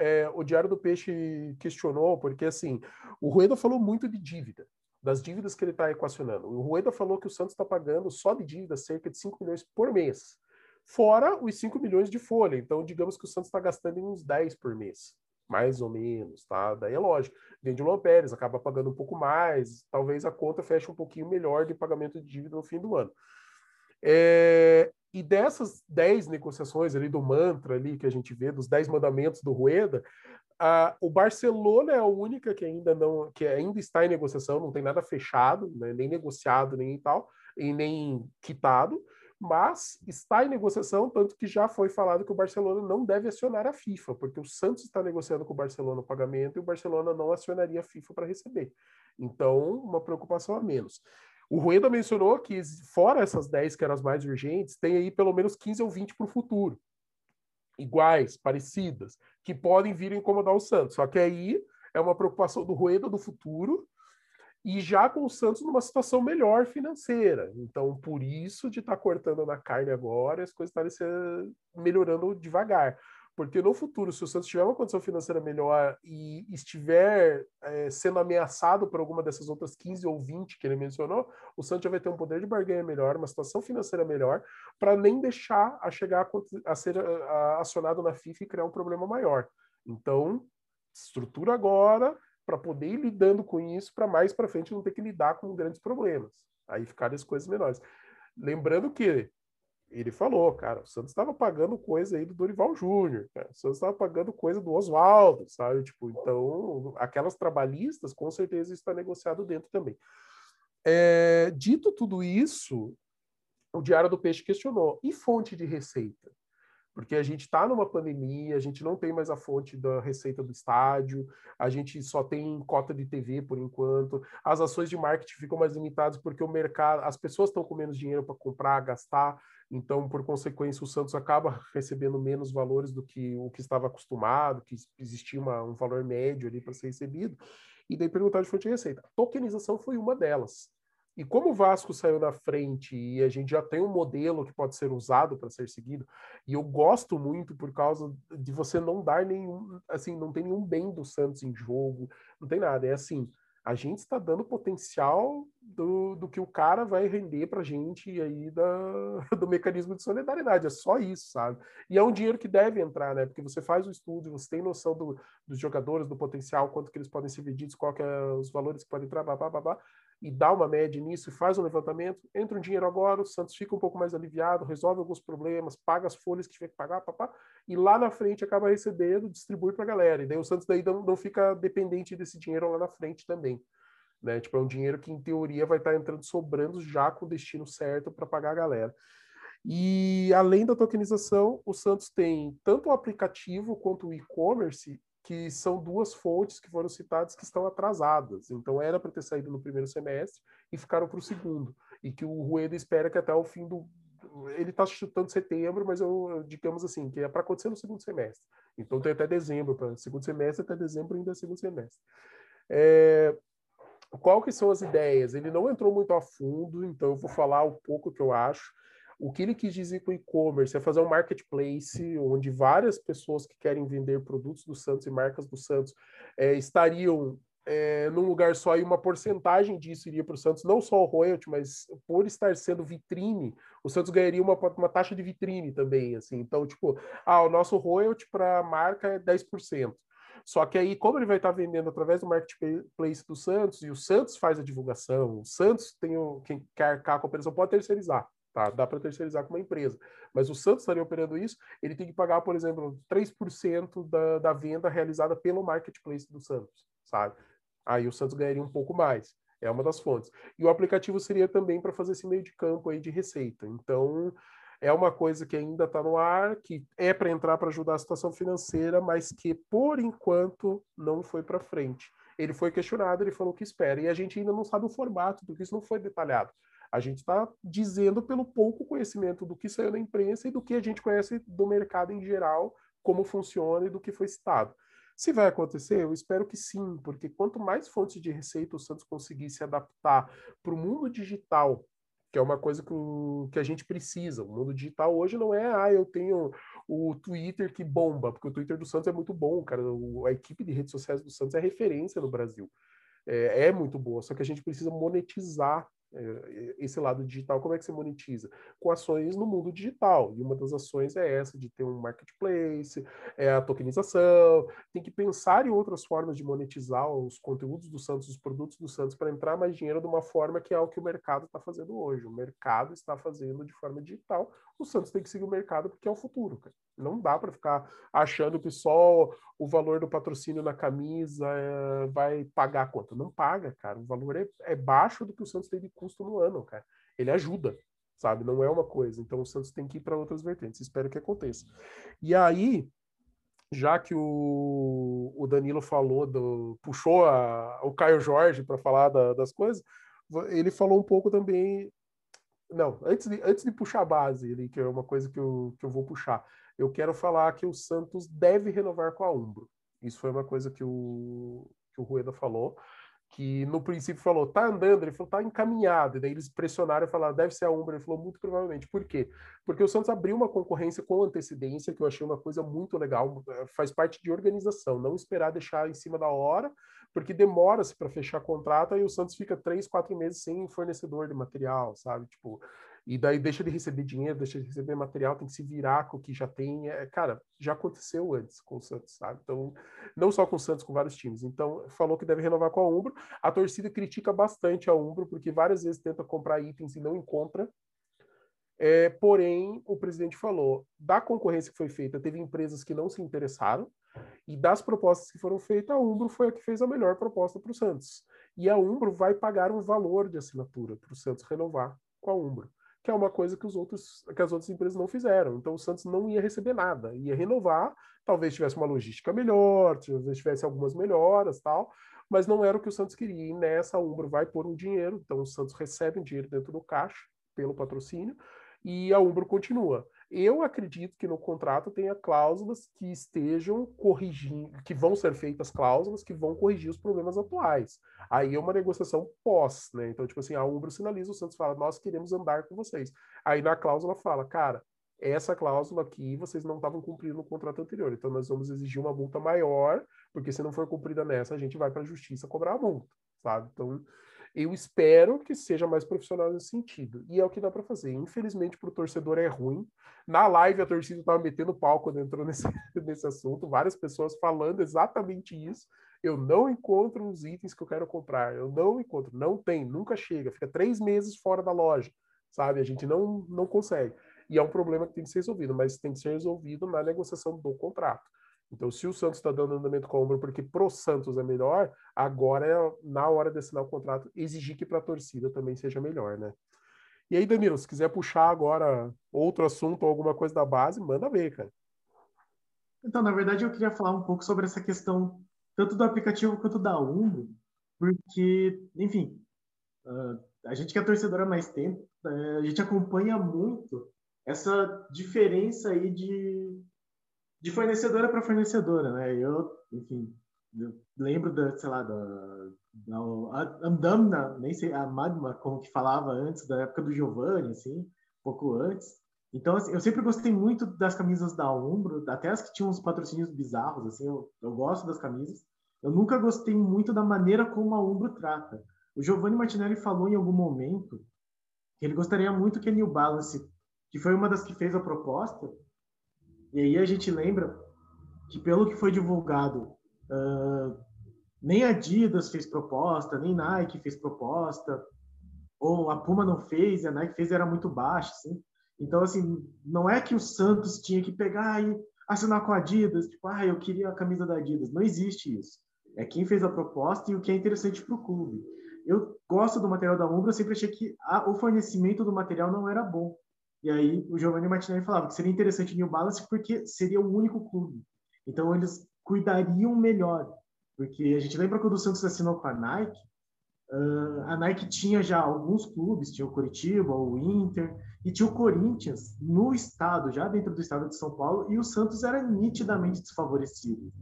é, o Diário do Peixe questionou, porque assim, o Rueda falou muito de dívida, das dívidas que ele está equacionando. O Rueda falou que o Santos está pagando só de dívida cerca de 5 milhões por mês, fora os 5 milhões de folha. Então, digamos que o Santos está gastando uns 10 por mês mais ou menos, tá? Daí é lógico, vende o Luan Pérez, acaba pagando um pouco mais, talvez a conta feche um pouquinho melhor de pagamento de dívida no fim do ano. É, e dessas 10 negociações ali do mantra ali que a gente vê, dos 10 mandamentos do Rueda, a, o Barcelona é a única que ainda não, que ainda está em negociação, não tem nada fechado, né, nem negociado, nem tal, e nem quitado mas está em negociação, tanto que já foi falado que o Barcelona não deve acionar a FIFA, porque o Santos está negociando com o Barcelona o pagamento e o Barcelona não acionaria a FIFA para receber. Então, uma preocupação a menos. O Rueda mencionou que, fora essas 10 que eram as mais urgentes, tem aí pelo menos 15 ou 20 para o futuro. Iguais, parecidas, que podem vir incomodar o Santos. Só que aí é uma preocupação do Rueda do futuro, e já com o Santos numa situação melhor financeira. Então, por isso de estar tá cortando na carne agora, as coisas estarem melhorando devagar. Porque no futuro, se o Santos tiver uma condição financeira melhor e estiver é, sendo ameaçado por alguma dessas outras 15 ou 20 que ele mencionou, o Santos já vai ter um poder de barganha melhor, uma situação financeira melhor, para nem deixar a chegar a, a ser a, acionado na FIFA e criar um problema maior. Então, estrutura agora para poder ir lidando com isso, para mais para frente não ter que lidar com grandes problemas. Aí ficarem as coisas menores. Lembrando que ele falou, cara, o Santos estava pagando coisa aí do Dorival Júnior, o Santos estava pagando coisa do Oswaldo, sabe? Tipo, então, aquelas trabalhistas, com certeza está negociado dentro também. É, dito tudo isso, o Diário do Peixe questionou: e fonte de receita? Porque a gente está numa pandemia, a gente não tem mais a fonte da receita do estádio, a gente só tem cota de TV por enquanto, as ações de marketing ficam mais limitadas porque o mercado, as pessoas estão com menos dinheiro para comprar, gastar, então por consequência o Santos acaba recebendo menos valores do que o que estava acostumado, que existia uma, um valor médio ali para ser recebido. E daí perguntar de fonte de receita. A tokenização foi uma delas. E como o Vasco saiu na frente e a gente já tem um modelo que pode ser usado para ser seguido, e eu gosto muito por causa de você não dar nenhum, assim, não tem nenhum bem do Santos em jogo, não tem nada. É assim, a gente está dando potencial do, do que o cara vai render para a gente aí da, do mecanismo de solidariedade. É só isso, sabe? E é um dinheiro que deve entrar, né? Porque você faz o estudo, você tem noção do, dos jogadores, do potencial, quanto que eles podem ser vendidos, qual que é os valores que podem entrar, blá, blá, blá, e dá uma média nisso e faz um levantamento, entra um dinheiro agora, o Santos fica um pouco mais aliviado, resolve alguns problemas, paga as folhas que tiver que pagar, papá, e lá na frente acaba recebendo, distribui para a galera. E daí o Santos daí não, não fica dependente desse dinheiro lá na frente também. Né? Tipo, é um dinheiro que, em teoria, vai estar tá entrando sobrando já com o destino certo para pagar a galera. E além da tokenização, o Santos tem tanto o aplicativo quanto o e-commerce que são duas fontes que foram citadas que estão atrasadas. Então era para ter saído no primeiro semestre e ficaram para o segundo. E que o Rueda espera que até o fim do. Ele está chutando setembro, mas eu, digamos assim, que é para acontecer no segundo semestre. Então tem até dezembro, para segundo semestre, até dezembro ainda é segundo semestre. É, qual que são as ideias? Ele não entrou muito a fundo, então eu vou falar um pouco que eu acho. O que ele quis dizer com e-commerce é fazer um marketplace onde várias pessoas que querem vender produtos do Santos e marcas do Santos é, estariam é, num lugar só e uma porcentagem disso iria para o Santos, não só o royalty, mas por estar sendo vitrine, o Santos ganharia uma, uma taxa de vitrine também, assim. Então, tipo, ah, o nosso royalty para a marca é 10%. Só que aí, como ele vai estar vendendo através do marketplace do Santos, e o Santos faz a divulgação, o Santos tem o, quem quer arcar com a operação pode terceirizar. Tá? Dá para terceirizar com uma empresa. Mas o Santos estaria operando isso, ele tem que pagar, por exemplo, 3% da, da venda realizada pelo marketplace do Santos, sabe? Aí o Santos ganharia um pouco mais. É uma das fontes. E o aplicativo seria também para fazer esse meio de campo aí de receita. Então, é uma coisa que ainda está no ar, que é para entrar para ajudar a situação financeira, mas que por enquanto não foi para frente. Ele foi questionado, ele falou que espera, e a gente ainda não sabe o formato, porque isso não foi detalhado. A gente está dizendo pelo pouco conhecimento do que saiu na imprensa e do que a gente conhece do mercado em geral, como funciona e do que foi citado. Se vai acontecer, eu espero que sim, porque quanto mais fontes de receita o Santos conseguir se adaptar para o mundo digital, que é uma coisa que, o, que a gente precisa. O mundo digital hoje não é, ah, eu tenho o Twitter que bomba, porque o Twitter do Santos é muito bom, cara. O, a equipe de redes sociais do Santos é referência no Brasil. É, é muito boa, só que a gente precisa monetizar esse lado digital, como é que você monetiza? Com ações no mundo digital. E uma das ações é essa, de ter um marketplace, é a tokenização. Tem que pensar em outras formas de monetizar os conteúdos do Santos, os produtos do Santos, para entrar mais dinheiro de uma forma que é o que o mercado está fazendo hoje. O mercado está fazendo de forma digital. O Santos tem que seguir o mercado porque é o futuro, cara. Não dá para ficar achando que só o valor do patrocínio na camisa é, vai pagar a conta. Não paga, cara. O valor é, é baixo do que o Santos tem de custo no ano, cara. Ele ajuda, sabe? Não é uma coisa. Então o Santos tem que ir para outras vertentes. Espero que aconteça. E aí, já que o, o Danilo falou, do, puxou a, o Caio Jorge para falar da, das coisas, ele falou um pouco também. Não, antes de, antes de puxar a base, ali, que é uma coisa que eu, que eu vou puxar eu quero falar que o Santos deve renovar com a Umbro. Isso foi uma coisa que o, que o Rueda falou. que no princípio falou, tá andando, ele falou, tá encaminhado, e daí eles pressionaram e falaram, deve ser a Umbro, ele falou, muito provavelmente. Por quê? Porque o Santos abriu uma concorrência com antecedência, que eu achei uma coisa muito legal, faz parte de organização, não esperar deixar em cima da hora, porque demora-se para fechar contrato, e o Santos fica três, quatro meses sem fornecedor de material, sabe? Tipo, e daí deixa de receber dinheiro, deixa de receber material, tem que se virar com o que já tem. É, cara, já aconteceu antes com o Santos, sabe? Então, não só com o Santos, com vários times. Então, falou que deve renovar com a Umbro. A torcida critica bastante a Umbro, porque várias vezes tenta comprar itens e não encontra. É, porém, o presidente falou, da concorrência que foi feita, teve empresas que não se interessaram, e das propostas que foram feitas, a Umbro foi a que fez a melhor proposta para o Santos. E a Umbro vai pagar um valor de assinatura para o Santos renovar com a Umbro que é uma coisa que, os outros, que as outras empresas não fizeram. Então o Santos não ia receber nada, ia renovar, talvez tivesse uma logística melhor, talvez tivesse algumas melhoras tal, mas não era o que o Santos queria. E nessa a Umbro vai pôr um dinheiro, então o Santos recebe um dinheiro dentro do caixa pelo patrocínio e a Umbro continua. Eu acredito que no contrato tenha cláusulas que estejam corrigindo, que vão ser feitas cláusulas que vão corrigir os problemas atuais. Aí é uma negociação pós, né? Então, tipo assim, a Umbro sinaliza, o Santos fala, nós queremos andar com vocês. Aí na cláusula fala, cara, essa cláusula aqui vocês não estavam cumprindo no contrato anterior, então nós vamos exigir uma multa maior, porque se não for cumprida nessa, a gente vai para a justiça cobrar a multa, sabe? Então, eu espero que seja mais profissional nesse sentido. E é o que dá para fazer. Infelizmente, para o torcedor é ruim. Na live, a torcida estava metendo pau quando entrou nesse, nesse assunto. Várias pessoas falando exatamente isso. Eu não encontro os itens que eu quero comprar. Eu não encontro. Não tem, nunca chega. Fica três meses fora da loja, sabe? A gente não, não consegue. E é um problema que tem que ser resolvido, mas tem que ser resolvido na negociação do contrato. Então, se o Santos está dando andamento com a Umbro porque pro Santos é melhor, agora é na hora de assinar o contrato exigir que para a torcida também seja melhor, né? E aí, Danilo, se quiser puxar agora outro assunto ou alguma coisa da base, manda ver, cara. Então, na verdade, eu queria falar um pouco sobre essa questão tanto do aplicativo quanto da Umbro, porque, enfim, a gente que é torcedor há mais tempo, a gente acompanha muito essa diferença aí de de fornecedora para fornecedora, né? Eu, enfim, eu lembro da, sei lá, da, da Andamna, nem sei, a Magma, como que falava antes, da época do Giovanni, assim, pouco antes. Então, assim, eu sempre gostei muito das camisas da Umbro, até as que tinham uns patrocínios bizarros, assim, eu, eu gosto das camisas. Eu nunca gostei muito da maneira como a Umbro trata. O Giovanni Martinelli falou em algum momento que ele gostaria muito que a New Balance, que foi uma das que fez a proposta, e aí a gente lembra que, pelo que foi divulgado, uh, nem Adidas fez proposta, nem Nike fez proposta, ou a Puma não fez, a Nike fez era muito baixa, assim. Então, assim, não é que o Santos tinha que pegar e assinar com a Adidas, tipo, ah, eu queria a camisa da Adidas. Não existe isso. É quem fez a proposta e o que é interessante para o clube. Eu gosto do material da Umbra, eu sempre achei que a, o fornecimento do material não era bom. E aí o Giovanni Martinelli falava que seria interessante New Balance porque seria o único clube. Então eles cuidariam melhor. Porque a gente lembra quando o Santos assinou com a Nike, uh, a Nike tinha já alguns clubes, tinha o Curitiba, o Inter, e tinha o Corinthians no estado, já dentro do estado de São Paulo, e o Santos era nitidamente desfavorecido.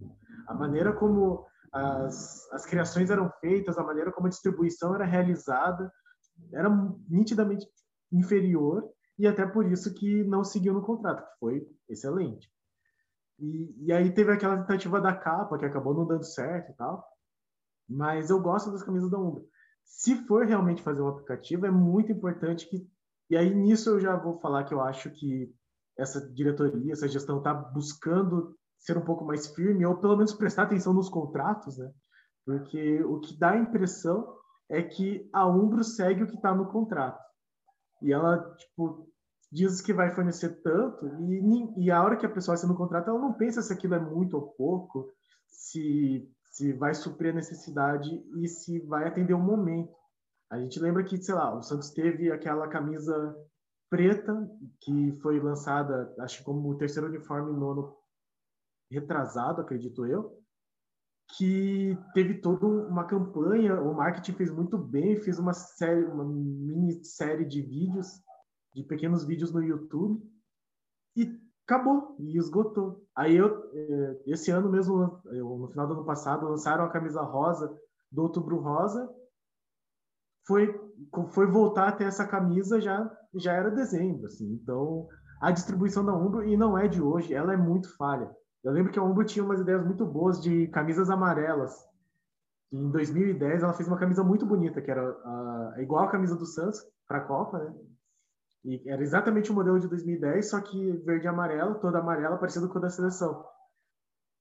A maneira como as, as criações eram feitas, a maneira como a distribuição era realizada, era nitidamente inferior e até por isso que não seguiu no contrato, que foi excelente. E, e aí teve aquela tentativa da capa, que acabou não dando certo e tal. Mas eu gosto das camisas da Umbra. Se for realmente fazer um aplicativo, é muito importante que. E aí nisso eu já vou falar que eu acho que essa diretoria, essa gestão está buscando ser um pouco mais firme, ou pelo menos prestar atenção nos contratos, né? Porque o que dá a impressão é que a Umbro segue o que está no contrato. E ela, tipo, diz que vai fornecer tanto, e, e a hora que a pessoa assina o contrato, ela não pensa se aquilo é muito ou pouco, se, se vai suprir a necessidade e se vai atender o momento. A gente lembra que, sei lá, o Santos teve aquela camisa preta que foi lançada, acho como o terceiro uniforme no ano retrasado, acredito eu, que teve toda uma campanha, o marketing fez muito bem, fez uma série, uma mini série de vídeos, de pequenos vídeos no YouTube e acabou e esgotou. Aí eu, eh, esse ano mesmo, no final do ano passado, lançaram a camisa rosa do Outubro Rosa, foi, foi voltar a ter essa camisa já, já era dezembro. Assim. Então, a distribuição da Umbro, e não é de hoje, ela é muito falha. Eu lembro que a Umbro tinha umas ideias muito boas de camisas amarelas. Em 2010, ela fez uma camisa muito bonita, que era igual a camisa do Santos para a Copa, né? E era exatamente o modelo de 2010, só que verde e amarelo, toda amarela, parecendo com a da seleção.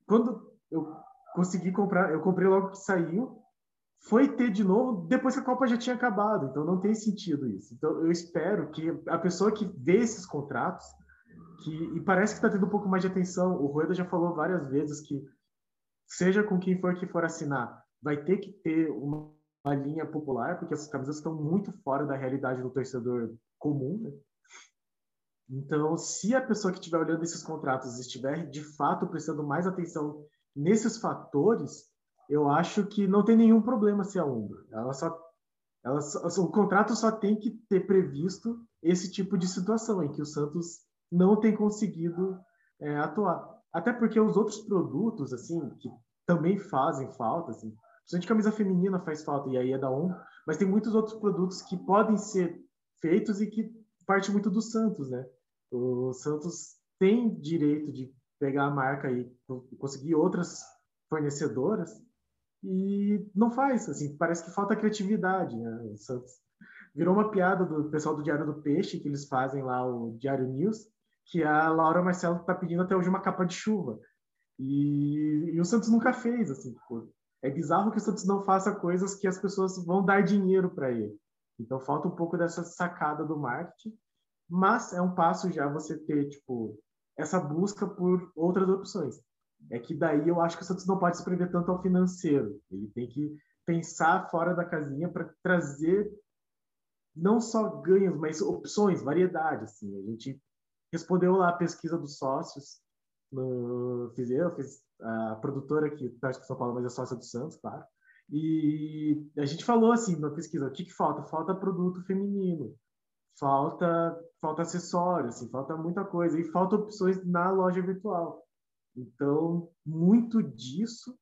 Quando eu consegui comprar, eu comprei logo que saiu, foi ter de novo depois que a Copa já tinha acabado, então não tem sentido isso. Então eu espero que a pessoa que vê esses contratos, que e parece que está tendo um pouco mais de atenção, o Rueda já falou várias vezes que seja com quem for que for assinar, vai ter que ter uma, uma linha popular, porque essas camisas estão muito fora da realidade do torcedor comum, né? Então, se a pessoa que estiver olhando esses contratos estiver de fato prestando mais atenção nesses fatores, eu acho que não tem nenhum problema se a Umbro. Ela só, ela só, o contrato só tem que ter previsto esse tipo de situação em que o Santos não tem conseguido é, atuar. Até porque os outros produtos, assim, que também fazem falta, assim, principalmente camisa feminina faz falta, e aí é da Umbro, mas tem muitos outros produtos que podem ser feitos e que parte muito do Santos, né? O Santos tem direito de pegar a marca e conseguir outras fornecedoras e não faz, assim, parece que falta criatividade, né? O Santos virou uma piada do pessoal do Diário do Peixe, que eles fazem lá o Diário News, que a Laura Marcelo está pedindo até hoje uma capa de chuva. E, e o Santos nunca fez, assim, tipo, é bizarro que o Santos não faça coisas que as pessoas vão dar dinheiro para ele. Então falta um pouco dessa sacada do marketing, mas é um passo já você ter tipo essa busca por outras opções. É que daí eu acho que o Santos não pode se prender tanto ao financeiro. Ele tem que pensar fora da casinha para trazer não só ganhos, mas opções, variedade. Assim. A gente respondeu lá a pesquisa dos sócios. No, fiz eu, fiz a produtora que está em São Paulo, mas é sócia do Santos, claro. E a gente falou assim na pesquisa, o que, que falta? Falta produto feminino, falta falta acessório, assim, falta muita coisa e falta opções na loja virtual. Então, muito disso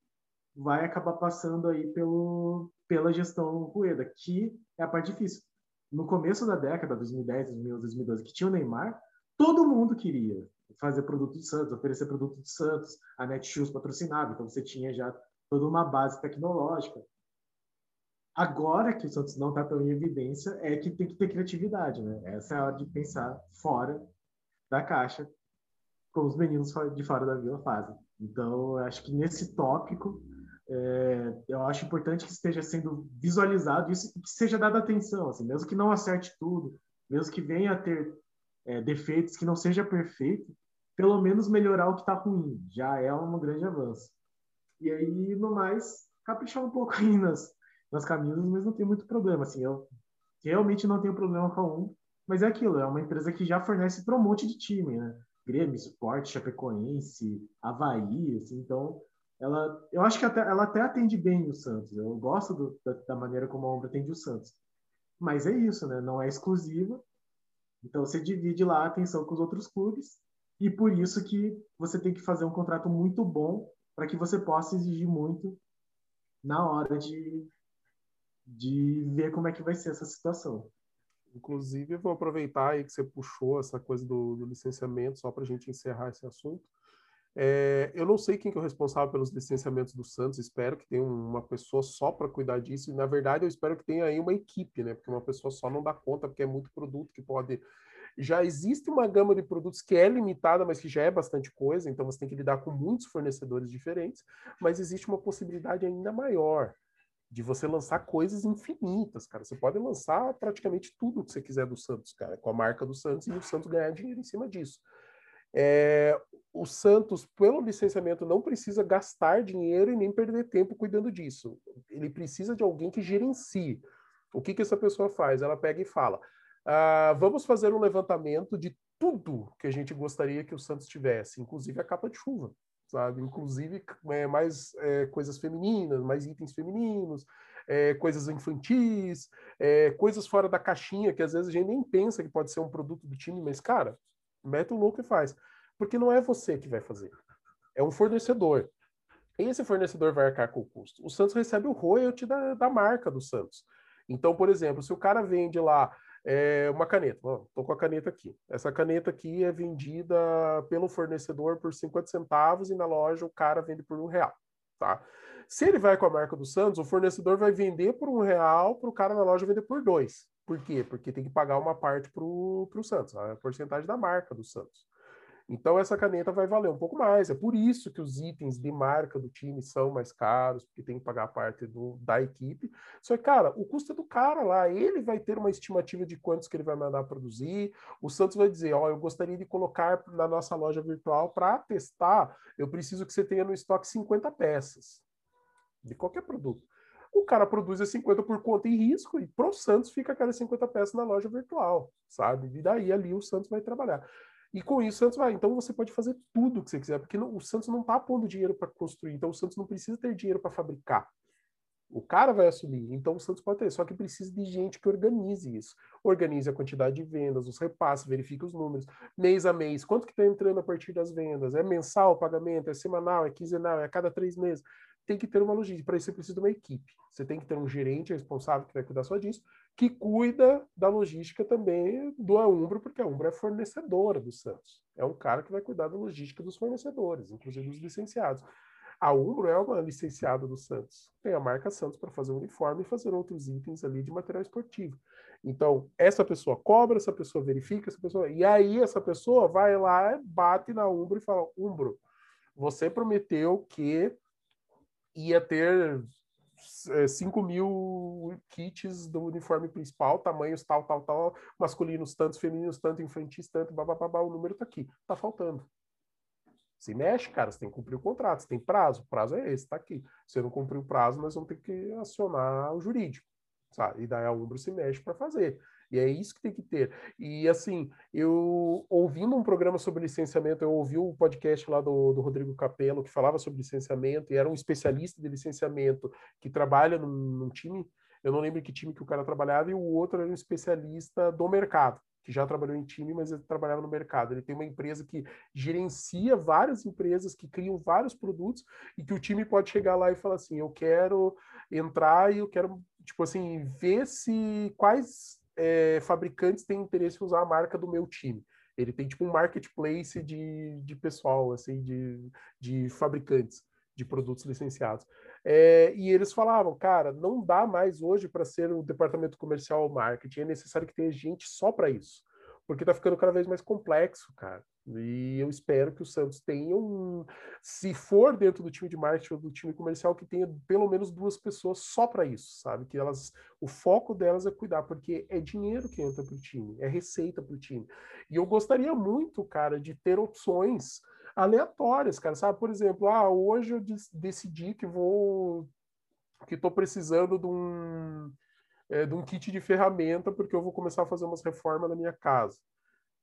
vai acabar passando aí pelo pela gestão Rueda, que é a parte difícil. No começo da década, 2010, 2012, que tinha o Neymar, todo mundo queria fazer produto de Santos, oferecer produto de Santos, a Netshoes patrocinava, então você tinha já toda uma base tecnológica. Agora que o Santos não está tão em evidência, é que tem que ter criatividade, né? Essa é a hora de pensar fora da caixa, como os meninos de fora da vila fazem. Então, acho que nesse tópico, é, eu acho importante que esteja sendo visualizado isso e que seja dada atenção, assim, mesmo que não acerte tudo, mesmo que venha a ter é, defeitos, que não seja perfeito, pelo menos melhorar o que está ruim, já é um grande avanço. E aí, no mais, caprichar um pouco aí nas, nas camisas, mas não tem muito problema. Assim, eu realmente não tenho problema com Um, mas é aquilo, é uma empresa que já fornece para um monte de time, né? Grêmio, Sport, Chapecoense, Havaí, assim, então ela, eu acho que até, ela até atende bem o Santos. Eu gosto do, da, da, maneira como a Ombra atende o Santos. Mas é isso, né? Não é exclusiva. Então você divide lá a atenção com os outros clubes e por isso que você tem que fazer um contrato muito bom para que você possa exigir muito na hora de, de ver como é que vai ser essa situação. Inclusive, eu vou aproveitar aí que você puxou essa coisa do, do licenciamento, só para a gente encerrar esse assunto. É, eu não sei quem que é o responsável pelos licenciamentos do Santos, espero que tenha uma pessoa só para cuidar disso, na verdade eu espero que tenha aí uma equipe, né? Porque uma pessoa só não dá conta, porque é muito produto que pode já existe uma gama de produtos que é limitada, mas que já é bastante coisa, então você tem que lidar com muitos fornecedores diferentes, mas existe uma possibilidade ainda maior de você lançar coisas infinitas, cara. Você pode lançar praticamente tudo que você quiser do Santos, cara, com a marca do Santos e o Santos ganhar dinheiro em cima disso. É, o Santos, pelo licenciamento, não precisa gastar dinheiro e nem perder tempo cuidando disso. Ele precisa de alguém que gerencie. O que, que essa pessoa faz? Ela pega e fala: Uh, vamos fazer um levantamento de tudo que a gente gostaria que o Santos tivesse, inclusive a capa de chuva, sabe? Inclusive é, mais é, coisas femininas, mais itens femininos, é, coisas infantis, é, coisas fora da caixinha que às vezes a gente nem pensa que pode ser um produto do time, mas cara, mete o louco e faz, porque não é você que vai fazer, é um fornecedor. esse fornecedor vai arcar com o custo. O Santos recebe o royalty da, da marca do Santos. Então, por exemplo, se o cara vende lá é, uma caneta, estou com a caneta aqui. Essa caneta aqui é vendida pelo fornecedor por 50 centavos e na loja o cara vende por um real. Tá? Se ele vai com a marca do Santos, o fornecedor vai vender por um real para o cara na loja vender por dois. Por quê? Porque tem que pagar uma parte para o Santos, a porcentagem da marca do Santos. Então essa caneta vai valer um pouco mais. É por isso que os itens de marca do time são mais caros, porque tem que pagar a parte do, da equipe. Só que, cara, o custo é do cara lá. Ele vai ter uma estimativa de quantos que ele vai mandar produzir. O Santos vai dizer: Ó, oh, eu gostaria de colocar na nossa loja virtual para testar. Eu preciso que você tenha no estoque 50 peças de qualquer produto. O cara produz as 50 por conta e risco, e pro Santos fica aquelas 50 peças na loja virtual, sabe? E daí ali o Santos vai trabalhar. E com isso o Santos vai. Então você pode fazer tudo que você quiser, porque não, o Santos não está pondo dinheiro para construir, então o Santos não precisa ter dinheiro para fabricar. O cara vai assumir, então o Santos pode ter, só que precisa de gente que organize isso. Organize a quantidade de vendas, os repasses, verifique os números, mês a mês, quanto que está entrando a partir das vendas, é mensal o pagamento, é semanal, é quinzenal, é a cada três meses? Tem que ter uma logística. Para isso, você precisa de uma equipe. Você tem que ter um gerente responsável que vai cuidar só disso, que cuida da logística também do Aumbro, porque a Umbro é fornecedora do Santos. É um cara que vai cuidar da logística dos fornecedores, inclusive dos licenciados. A Umbro é uma licenciada do Santos. Tem a marca Santos para fazer o uniforme e fazer outros itens ali de material esportivo. Então, essa pessoa cobra, essa pessoa verifica, essa pessoa. E aí, essa pessoa vai lá, bate na Umbro e fala: Umbro, você prometeu que ia ter é, 5 mil kits do uniforme principal, tamanhos tal, tal, tal, masculinos tantos, femininos tanto, infantis tanto, babá, o número tá aqui. Tá faltando. Se mexe, cara, você tem que cumprir o contrato, você tem prazo, o prazo é esse, tá aqui. Se não cumprir o prazo, nós vamos ter que acionar o jurídico, sabe? E daí a Umbro se mexe para fazer. E é isso que tem que ter. E assim, eu ouvindo um programa sobre licenciamento, eu ouvi o um podcast lá do, do Rodrigo Capello que falava sobre licenciamento e era um especialista de licenciamento que trabalha num, num time. Eu não lembro que time que o cara trabalhava, e o outro era um especialista do mercado que já trabalhou em time, mas ele trabalhava no mercado. Ele tem uma empresa que gerencia várias empresas que criam vários produtos e que o time pode chegar lá e falar assim: eu quero entrar e eu quero, tipo assim, ver se quais é, fabricantes têm interesse em usar a marca do meu time. Ele tem tipo um marketplace de, de pessoal, assim, de, de fabricantes de produtos licenciados. É, e eles falavam, cara, não dá mais hoje para ser o departamento comercial ou marketing, é necessário que tenha gente só para isso porque tá ficando cada vez mais complexo, cara. E eu espero que o Santos tenha um. Se for dentro do time de marketing ou do time comercial, que tenha pelo menos duas pessoas só para isso, sabe? Que elas. O foco delas é cuidar, porque é dinheiro que entra pro time, é receita pro time. E eu gostaria muito, cara, de ter opções aleatórias, cara, sabe? Por exemplo, ah, hoje eu decidi que vou. que estou precisando de um é, de um kit de ferramenta, porque eu vou começar a fazer umas reformas na minha casa.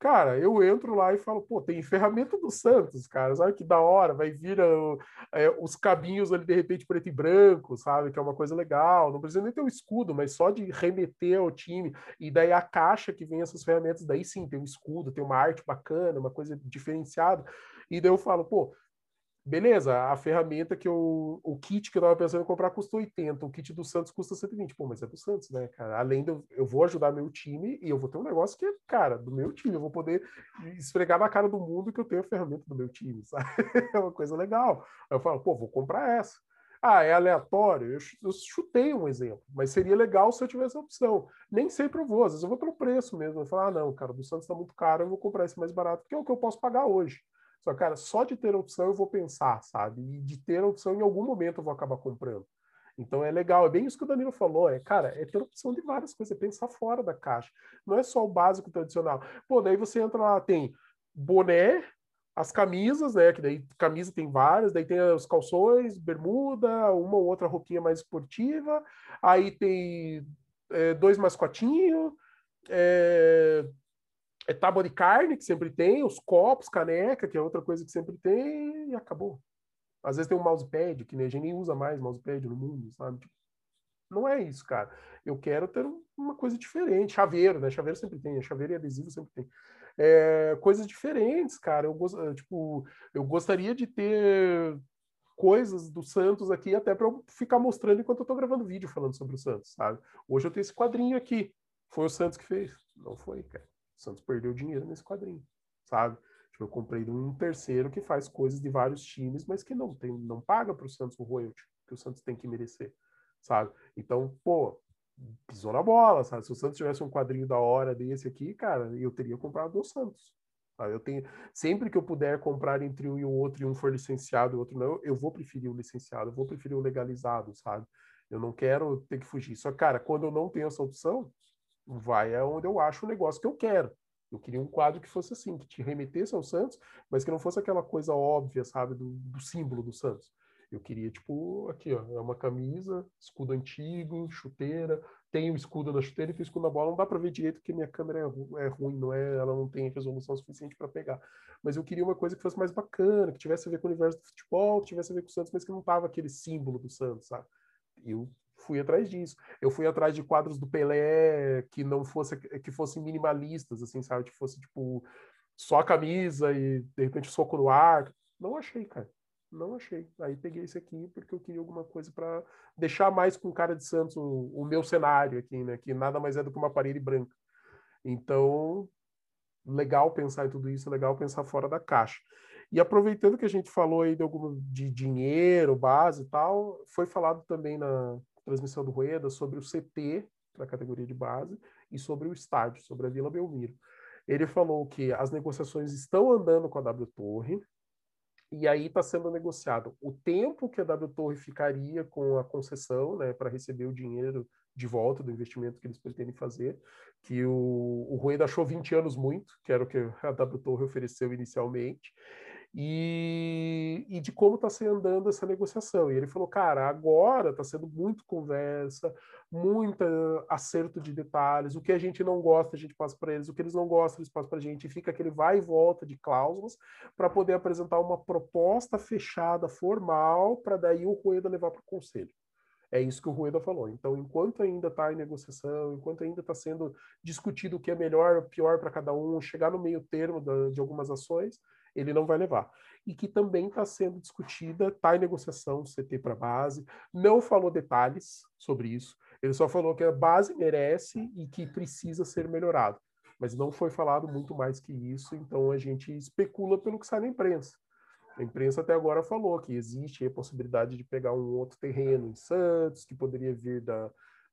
Cara, eu entro lá e falo, pô, tem ferramenta do Santos, cara, sabe que da hora, vai vir uh, é, os cabinhos ali de repente preto e branco, sabe, que é uma coisa legal, não precisa nem ter um escudo, mas só de remeter ao time, e daí a caixa que vem essas ferramentas, daí sim, tem um escudo, tem uma arte bacana, uma coisa diferenciada, e daí eu falo, pô, beleza, a ferramenta que eu. O kit que eu tava pensando em comprar custa 80, o kit do Santos custa 120. Pô, mas é do Santos, né, cara? Além de eu, vou ajudar meu time e eu vou ter um negócio que é, cara, do meu time. Eu vou poder esfregar na cara do mundo que eu tenho a ferramenta do meu time, sabe? É uma coisa legal. Aí eu falo, pô, vou comprar essa. Ah, é aleatório? Eu, eu chutei um exemplo, mas seria legal se eu tivesse a opção. Nem sempre eu vou, às vezes eu vou pelo preço mesmo. Eu falo, ah, não, cara, do Santos tá muito caro, eu vou comprar esse mais barato, porque é o que eu posso pagar hoje. Só, cara, só de ter opção eu vou pensar, sabe? E de ter opção em algum momento eu vou acabar comprando. Então é legal, é bem isso que o Danilo falou, é, cara, é ter opção de várias coisas, é pensar fora da caixa. Não é só o básico tradicional. Pô, daí você entra lá, tem boné, as camisas, né? Que daí camisa tem várias, daí tem os calções, bermuda, uma ou outra roupinha mais esportiva, aí tem é, dois mascotinhos, é, é tábua de carne, que sempre tem, os copos, caneca, que é outra coisa que sempre tem, e acabou. Às vezes tem um mousepad, que a gente nem usa mais mousepad no mundo, sabe? Tipo, não é isso, cara. Eu quero ter uma coisa diferente. Chaveiro, né? Chaveiro sempre tem, chaveiro e adesivo sempre tem. É, coisas diferentes, cara. Eu, tipo, eu gostaria de ter coisas do Santos aqui, até para eu ficar mostrando enquanto eu estou gravando vídeo falando sobre o Santos, sabe? Hoje eu tenho esse quadrinho aqui. Foi o Santos que fez? Não foi, cara. Santos perdeu dinheiro nesse quadrinho, sabe? Tipo, eu comprei de um terceiro que faz coisas de vários times, mas que não tem, não paga para o Santos o royalty que o Santos tem que merecer, sabe? Então, pô, pisou na bola, sabe? Se o Santos tivesse um quadrinho da hora desse aqui, cara, eu teria comprado o Santos. Sabe? Eu tenho sempre que eu puder comprar entre um e o outro e um for licenciado e o outro não, eu vou preferir o licenciado, eu vou preferir o legalizado, sabe? Eu não quero ter que fugir. Só cara, quando eu não tenho essa opção, vai aonde eu acho o negócio que eu quero. Eu queria um quadro que fosse assim, que te remetesse ao Santos, mas que não fosse aquela coisa óbvia, sabe, do, do símbolo do Santos. Eu queria, tipo, aqui, ó, é uma camisa, escudo antigo, chuteira, tem o escudo na chuteira e tem o escudo na bola. Não dá para ver direito porque minha câmera é, é, ruim, não é, ela não tem resolução suficiente para pegar. Mas eu queria uma coisa que fosse mais bacana, que tivesse a ver com o universo do futebol, que tivesse a ver com o Santos, mas que não tava aquele símbolo do Santos, sabe? Eu fui atrás disso. Eu fui atrás de quadros do Pelé que não fosse que fossem minimalistas, assim, sabe? Que fosse tipo só a camisa e de repente soco no ar. Não achei, cara. Não achei. Aí peguei esse aqui porque eu queria alguma coisa para deixar mais com cara de Santos o, o, meu cenário aqui, né? Que nada mais é do que uma parede branca. Então, legal pensar em tudo isso, legal pensar fora da caixa. E aproveitando que a gente falou aí de alguma de dinheiro, base e tal, foi falado também na transmissão do Rueda sobre o CT para a categoria de base e sobre o estádio, sobre a Vila Belmiro. Ele falou que as negociações estão andando com a W Torre, e aí está sendo negociado o tempo que a W Torre ficaria com a concessão, né, para receber o dinheiro de volta do investimento que eles pretendem fazer, que o, o Rueda achou 20 anos muito, que era o que a W Torre ofereceu inicialmente, e, e de como está se andando essa negociação. E ele falou, cara, agora está sendo muito conversa, muito acerto de detalhes, o que a gente não gosta, a gente passa para eles, o que eles não gostam, eles passam para a gente, e fica aquele vai e volta de cláusulas para poder apresentar uma proposta fechada, formal, para daí o Rueda levar para o conselho. É isso que o Rueda falou. Então, enquanto ainda está em negociação, enquanto ainda está sendo discutido o que é melhor ou pior para cada um, chegar no meio termo de algumas ações, ele não vai levar. E que também está sendo discutida, está em negociação CT para base, não falou detalhes sobre isso, ele só falou que a base merece e que precisa ser melhorado. Mas não foi falado muito mais que isso, então a gente especula pelo que sai na imprensa. A imprensa até agora falou que existe a possibilidade de pegar um outro terreno em Santos, que poderia vir da,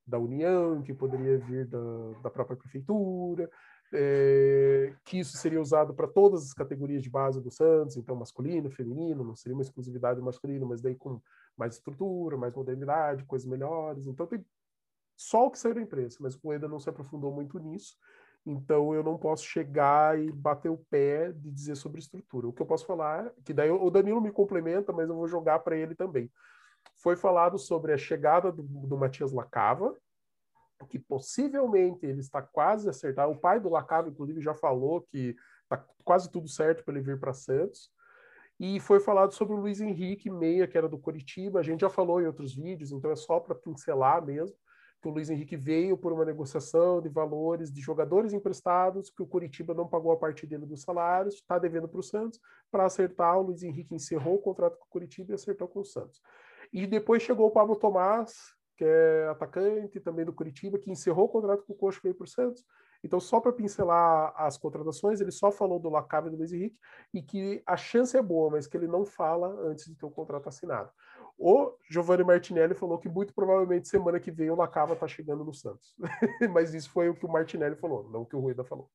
da União, que poderia vir da, da própria prefeitura, é, que isso seria usado para todas as categorias de base do Santos, então masculino, feminino, não seria uma exclusividade masculino, mas daí com mais estrutura, mais modernidade, coisas melhores. Então tem só o que saiu da imprensa, mas o Coeda não se aprofundou muito nisso, então eu não posso chegar e bater o pé de dizer sobre estrutura. O que eu posso falar, que daí o Danilo me complementa, mas eu vou jogar para ele também. Foi falado sobre a chegada do, do Matias Lacava, que possivelmente ele está quase acertado. O pai do Lacava, inclusive, já falou que está quase tudo certo para ele vir para Santos. E foi falado sobre o Luiz Henrique Meia, que era do Curitiba. A gente já falou em outros vídeos, então é só para pincelar mesmo. Que o Luiz Henrique veio por uma negociação de valores de jogadores emprestados, que o Curitiba não pagou a parte dele dos salários, está devendo para o Santos. Para acertar, o Luiz Henrique encerrou o contrato com o Curitiba e acertou com o Santos. E depois chegou o Pablo Tomás, que é atacante também do Curitiba, que encerrou o contrato com o Coxa e veio para o Santos. Então, só para pincelar as contratações, ele só falou do Lacave e do Luiz Henrique e que a chance é boa, mas que ele não fala antes de ter o contrato assinado. O Giovanni Martinelli falou que muito provavelmente semana que vem o Lacava está chegando no Santos. mas isso foi o que o Martinelli falou, não o que o Rueda falou.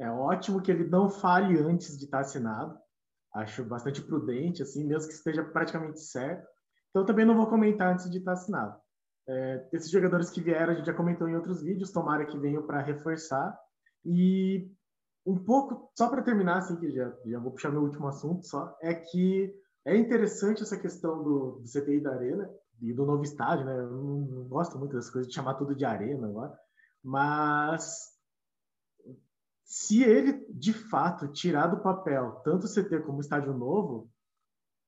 É ótimo que ele não fale antes de estar tá assinado. Acho bastante prudente, assim, mesmo que esteja praticamente certo então, também não vou comentar antes de estar assinado. É, esses jogadores que vieram, a gente já comentou em outros vídeos, tomara que venham para reforçar. E um pouco, só para terminar, assim, que já, já vou puxar meu último assunto só, é que é interessante essa questão do, do CTI da Arena e do novo estádio, né? Eu não, não gosto muito das coisas de chamar tudo de Arena agora, mas se ele de fato tirar do papel tanto o CT como o estádio novo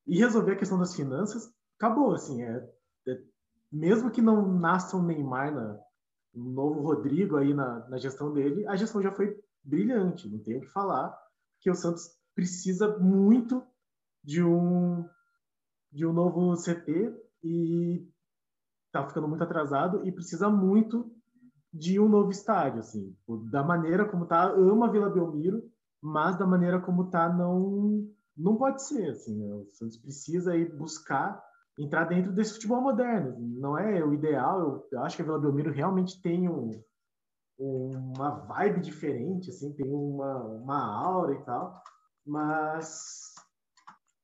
e resolver a questão das finanças, acabou, assim, é, é, mesmo que não nasça um Neymar, na, um novo Rodrigo aí na, na gestão dele, a gestão já foi brilhante, não tenho o que falar, que o Santos precisa muito de um de um novo CT e tá ficando muito atrasado e precisa muito de um novo estádio, assim, da maneira como tá, ama Vila Belmiro, mas da maneira como tá não não pode ser, assim, né? o Santos precisa ir buscar entrar dentro desse futebol moderno, não é o ideal, eu, eu acho que a Vila Belmiro realmente tem um, uma vibe diferente, assim, tem uma, uma aura e tal, mas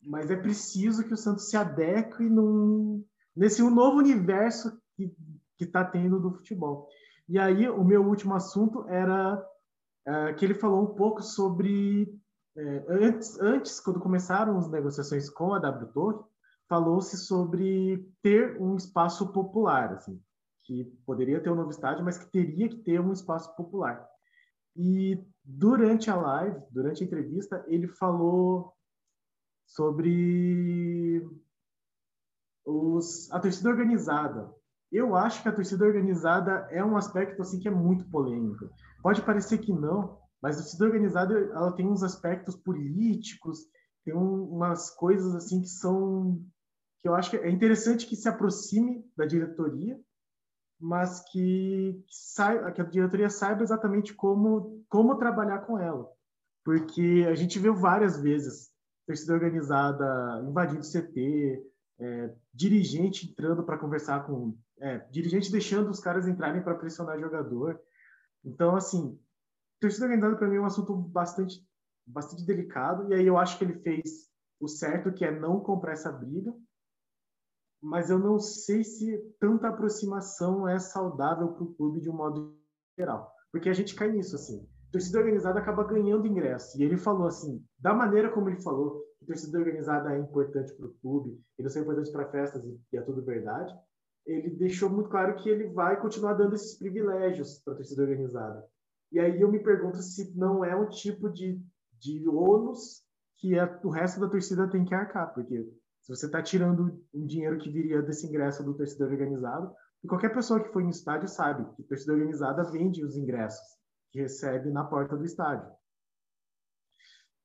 mas é preciso que o Santos se adeque num, nesse novo universo que está tendo do futebol. E aí, o meu último assunto era é, que ele falou um pouco sobre. É, antes, antes, quando começaram as negociações com a W Torre, falou-se sobre ter um espaço popular, assim, que poderia ter um novo estádio, mas que teria que ter um espaço popular. E durante a live, durante a entrevista, ele falou sobre os, a torcida organizada. Eu acho que a torcida organizada é um aspecto assim que é muito polêmico. Pode parecer que não, mas a torcida organizada ela tem uns aspectos políticos, tem um, umas coisas assim que são que eu acho que é interessante que se aproxime da diretoria, mas que, saiba, que a diretoria saiba exatamente como como trabalhar com ela, porque a gente viu várias vezes torcida organizada invadindo CT, é, dirigente entrando para conversar com. É, dirigente deixando os caras entrarem para pressionar jogador. Então, assim, torcida organizada para mim é um assunto bastante, bastante delicado, e aí eu acho que ele fez o certo, que é não comprar essa briga, mas eu não sei se tanta aproximação é saudável para o clube de um modo geral. Porque a gente cai nisso, assim torcida organizada acaba ganhando ingresso. E ele falou assim, da maneira como ele falou, que torcida organizada é importante para o clube, eles são importantes para festas e é tudo verdade. Ele deixou muito claro que ele vai continuar dando esses privilégios para a torcida organizada. E aí eu me pergunto se não é um tipo de, de ônus que a, o resto da torcida tem que arcar, porque se você está tirando um dinheiro que viria desse ingresso do torcedor organizado, e qualquer pessoa que foi no estádio sabe que torcida organizada vende os ingressos que recebe na porta do estádio.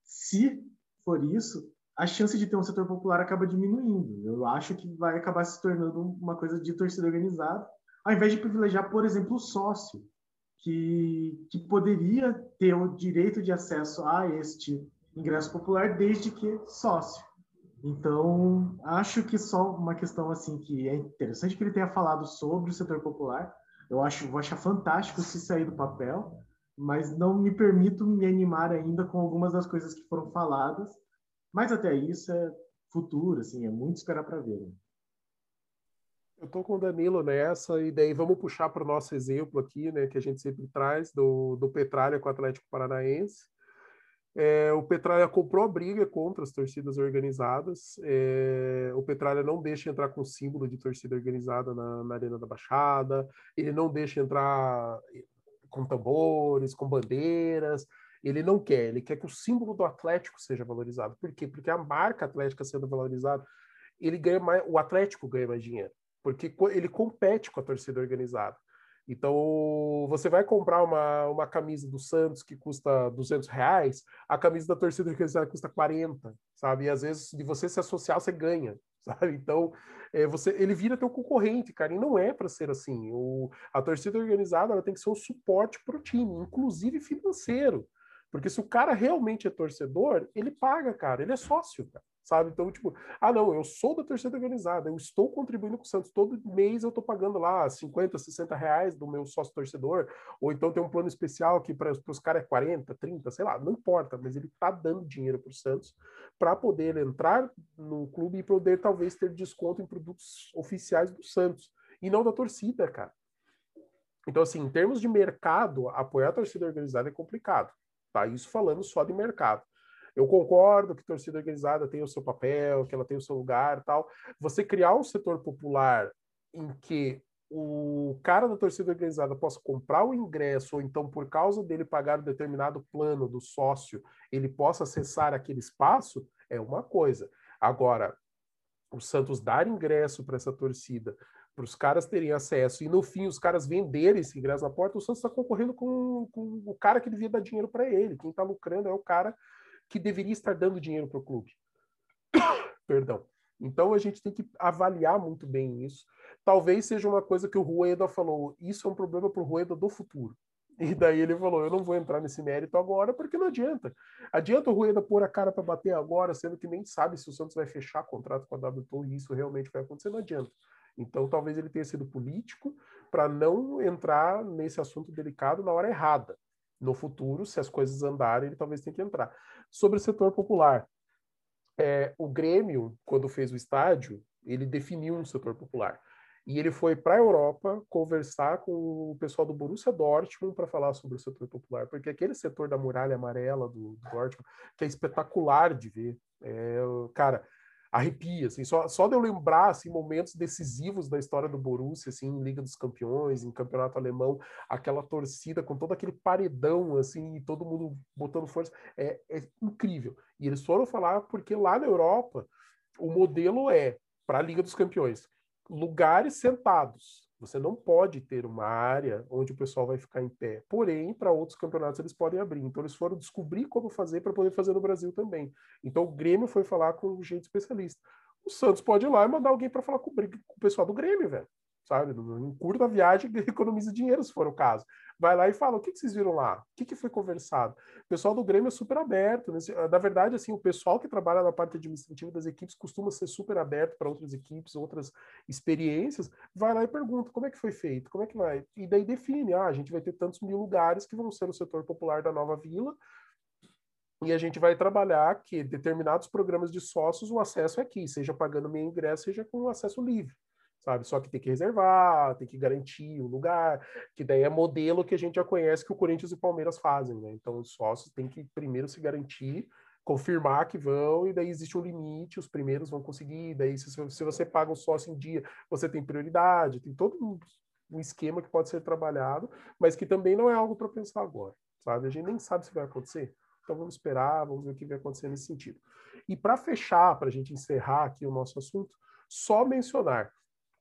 Se for isso, a chance de ter um setor popular acaba diminuindo. Eu acho que vai acabar se tornando uma coisa de torcida organizada, ao invés de privilegiar, por exemplo, o sócio, que, que poderia ter o direito de acesso a este ingresso popular desde que sócio. Então, acho que só uma questão assim que é interessante que ele tenha falado sobre o setor popular. Eu acho, vou achar fantástico se sair do papel, mas não me permito me animar ainda com algumas das coisas que foram faladas. Mas até isso é futuro, assim, é muito esperar para ver. Né? Eu estou com o Danilo nessa, e daí vamos puxar para o nosso exemplo aqui, né, que a gente sempre traz, do, do Petralha com o Atlético Paranaense. É, o Petralha comprou a briga contra as torcidas organizadas. É, o Petralha não deixa entrar com símbolo de torcida organizada na, na Arena da Baixada. Ele não deixa entrar com tambores, com bandeiras. Ele não quer, ele quer que o símbolo do Atlético seja valorizado. Por quê? Porque a marca Atlética sendo valorizada, ele ganha mais, o Atlético ganha mais dinheiro, porque ele compete com a torcida organizada. Então, você vai comprar uma, uma camisa do Santos que custa 200 reais, a camisa da torcida organizada custa 40, sabe? E às vezes, de você se associar, você ganha, sabe? Então, é, você, ele vira teu concorrente, cara, e não é para ser assim. O, a torcida organizada ela tem que ser um suporte para o time, inclusive financeiro. Porque se o cara realmente é torcedor, ele paga, cara, ele é sócio, cara sabe? Então, tipo, ah, não, eu sou da torcida organizada, eu estou contribuindo com o Santos. Todo mês eu estou pagando lá 50, 60 reais do meu sócio torcedor, ou então tem um plano especial que para os caras é 40, 30, sei lá, não importa, mas ele está dando dinheiro para o Santos para poder entrar no clube e poder talvez ter desconto em produtos oficiais do Santos e não da torcida, cara. Então, assim, em termos de mercado, apoiar a torcida organizada é complicado, tá? Isso falando só de mercado. Eu concordo que torcida organizada tem o seu papel, que ela tem o seu lugar tal. Você criar um setor popular em que o cara da torcida organizada possa comprar o ingresso, ou então, por causa dele pagar um determinado plano do sócio, ele possa acessar aquele espaço, é uma coisa. Agora, o Santos dar ingresso para essa torcida, para os caras terem acesso, e no fim os caras venderem esse ingresso na porta, o Santos está concorrendo com, com, o cara que devia dar dinheiro para ele. Quem está lucrando é o cara que deveria estar dando dinheiro para o clube. Perdão. Então a gente tem que avaliar muito bem isso. Talvez seja uma coisa que o Rueda falou, isso é um problema para o Rueda do futuro. E daí ele falou: Eu não vou entrar nesse mérito agora, porque não adianta. Adianta o Rueda pôr a cara para bater agora, sendo que nem sabe se o Santos vai fechar contrato com a WTO e isso realmente vai acontecer, não adianta. Então talvez ele tenha sido político para não entrar nesse assunto delicado na hora errada. No futuro, se as coisas andarem, ele talvez tenha que entrar. Sobre o setor popular, é, o Grêmio, quando fez o estádio, ele definiu um setor popular. E ele foi para a Europa conversar com o pessoal do Borussia Dortmund para falar sobre o setor popular, porque aquele setor da muralha amarela do, do Dortmund, que é espetacular de ver, é, cara, arrepia, assim, só, só de eu lembrar, assim, momentos decisivos da história do Borussia, assim, em Liga dos Campeões, em Campeonato Alemão, aquela torcida com todo aquele paredão, assim, e todo mundo botando força, é, é incrível. E eles foram falar porque lá na Europa, o modelo é para a Liga dos Campeões lugares sentados. Você não pode ter uma área onde o pessoal vai ficar em pé. Porém, para outros campeonatos eles podem abrir. Então, eles foram descobrir como fazer para poder fazer no Brasil também. Então, o Grêmio foi falar com gente especialista. O Santos pode ir lá e mandar alguém para falar com o pessoal do Grêmio, velho sabe? Em curta viagem, economiza dinheiro, se for o caso. Vai lá e fala, o que, que vocês viram lá? O que, que foi conversado? O pessoal do Grêmio é super aberto. Né? Na verdade, assim, o pessoal que trabalha na parte administrativa das equipes costuma ser super aberto para outras equipes, outras experiências. Vai lá e pergunta, como é que foi feito? Como é que vai? E daí define, ah, a gente vai ter tantos mil lugares que vão ser o setor popular da nova vila, e a gente vai trabalhar que determinados programas de sócios o acesso é aqui, seja pagando meio ingresso, seja com acesso livre sabe? Só que tem que reservar, tem que garantir o lugar, que daí é modelo que a gente já conhece que o Corinthians e o Palmeiras fazem, né? Então os sócios têm que primeiro se garantir, confirmar que vão, e daí existe um limite, os primeiros vão conseguir, daí se, se você paga o sócio em dia, você tem prioridade, tem todo um, um esquema que pode ser trabalhado, mas que também não é algo para pensar agora, sabe? A gente nem sabe se vai acontecer. Então vamos esperar, vamos ver o que vai acontecer nesse sentido. E para fechar, para a gente encerrar aqui o nosso assunto, só mencionar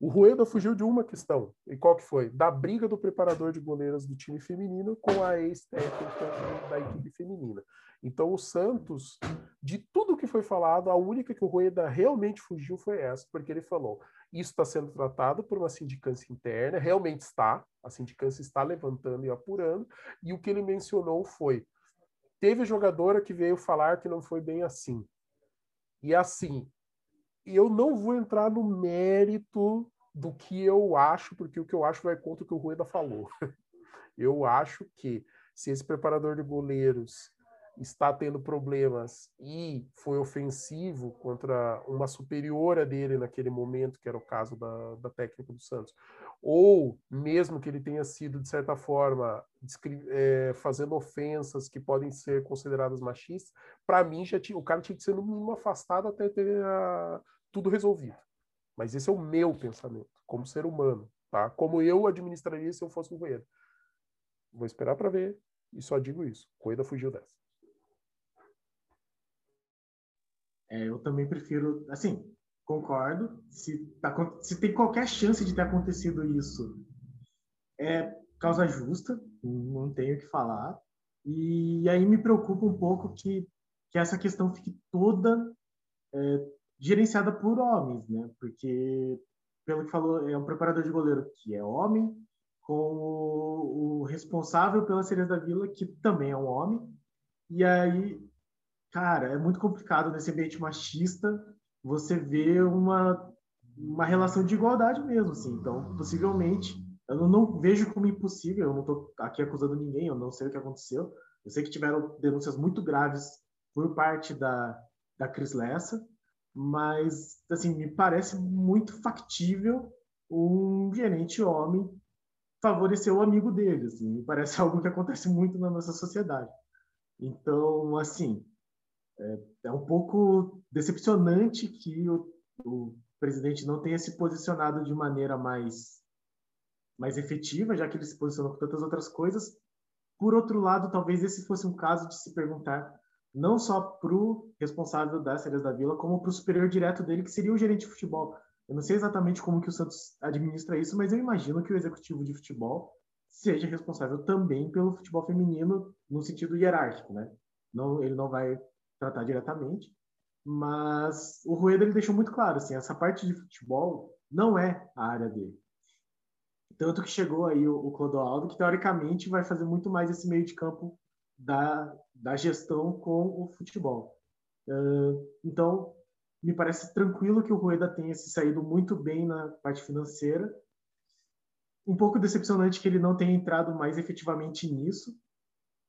o Rueda fugiu de uma questão. E qual que foi? Da briga do preparador de goleiras do time feminino com a ex-técnica da equipe feminina. Então, o Santos, de tudo que foi falado, a única que o Rueda realmente fugiu foi essa, porque ele falou: isso está sendo tratado por uma sindicância interna, realmente está, a sindicância está levantando e apurando, e o que ele mencionou foi: teve jogadora que veio falar que não foi bem assim. E assim, eu não vou entrar no mérito do que eu acho, porque o que eu acho vai contra o que o Rueda falou. Eu acho que se esse preparador de goleiros está tendo problemas e foi ofensivo contra uma superiora dele naquele momento, que era o caso da, da técnica do Santos, ou mesmo que ele tenha sido, de certa forma, é, fazendo ofensas que podem ser consideradas machistas, para mim já tinha, o cara tinha que ser no mínimo afastado até ter a, tudo resolvido. Mas esse é o meu pensamento, como ser humano, tá? Como eu administraria se eu fosse um Rueda. Vou esperar para ver e só digo isso. Rueda fugiu dessa. É, eu também prefiro, assim, concordo. Se, tá, se tem qualquer chance de ter acontecido isso, é causa justa, não tenho o que falar. E aí me preocupa um pouco que, que essa questão fique toda é, gerenciada por homens, né? Porque, pelo que falou, é um preparador de goleiro que é homem, com o, o responsável pela Sereias da Vila, que também é um homem. E aí, cara, é muito complicado nesse ambiente machista você ver uma, uma relação de igualdade mesmo, assim. Então, possivelmente, eu não, não vejo como impossível, eu não estou aqui acusando ninguém, eu não sei o que aconteceu. Eu sei que tiveram denúncias muito graves por parte da, da Cris Lessa, mas assim me parece muito factível um gerente homem favorecer o amigo dele, assim, me parece algo que acontece muito na nossa sociedade. Então, assim, é, é um pouco decepcionante que o, o, presidente não tenha se posicionado de maneira mais mais efetiva, já que ele se posicionou com tantas outras coisas. Por outro lado, talvez esse fosse um caso de se perguntar não só para o responsável das séries da Vila, como para o superior direto dele, que seria o gerente de futebol. Eu não sei exatamente como que o Santos administra isso, mas eu imagino que o executivo de futebol seja responsável também pelo futebol feminino no sentido hierárquico, né? Não, ele não vai tratar diretamente, Mas o Rueda ele deixou muito claro, assim, essa parte de futebol não é a área dele. Tanto que chegou aí o, o Clodoaldo, que teoricamente vai fazer muito mais esse meio de campo da, da gestão com o futebol. Uh, então, me parece tranquilo que o Rueda tenha se saído muito bem na parte financeira. Um pouco decepcionante que ele não tenha entrado mais efetivamente nisso,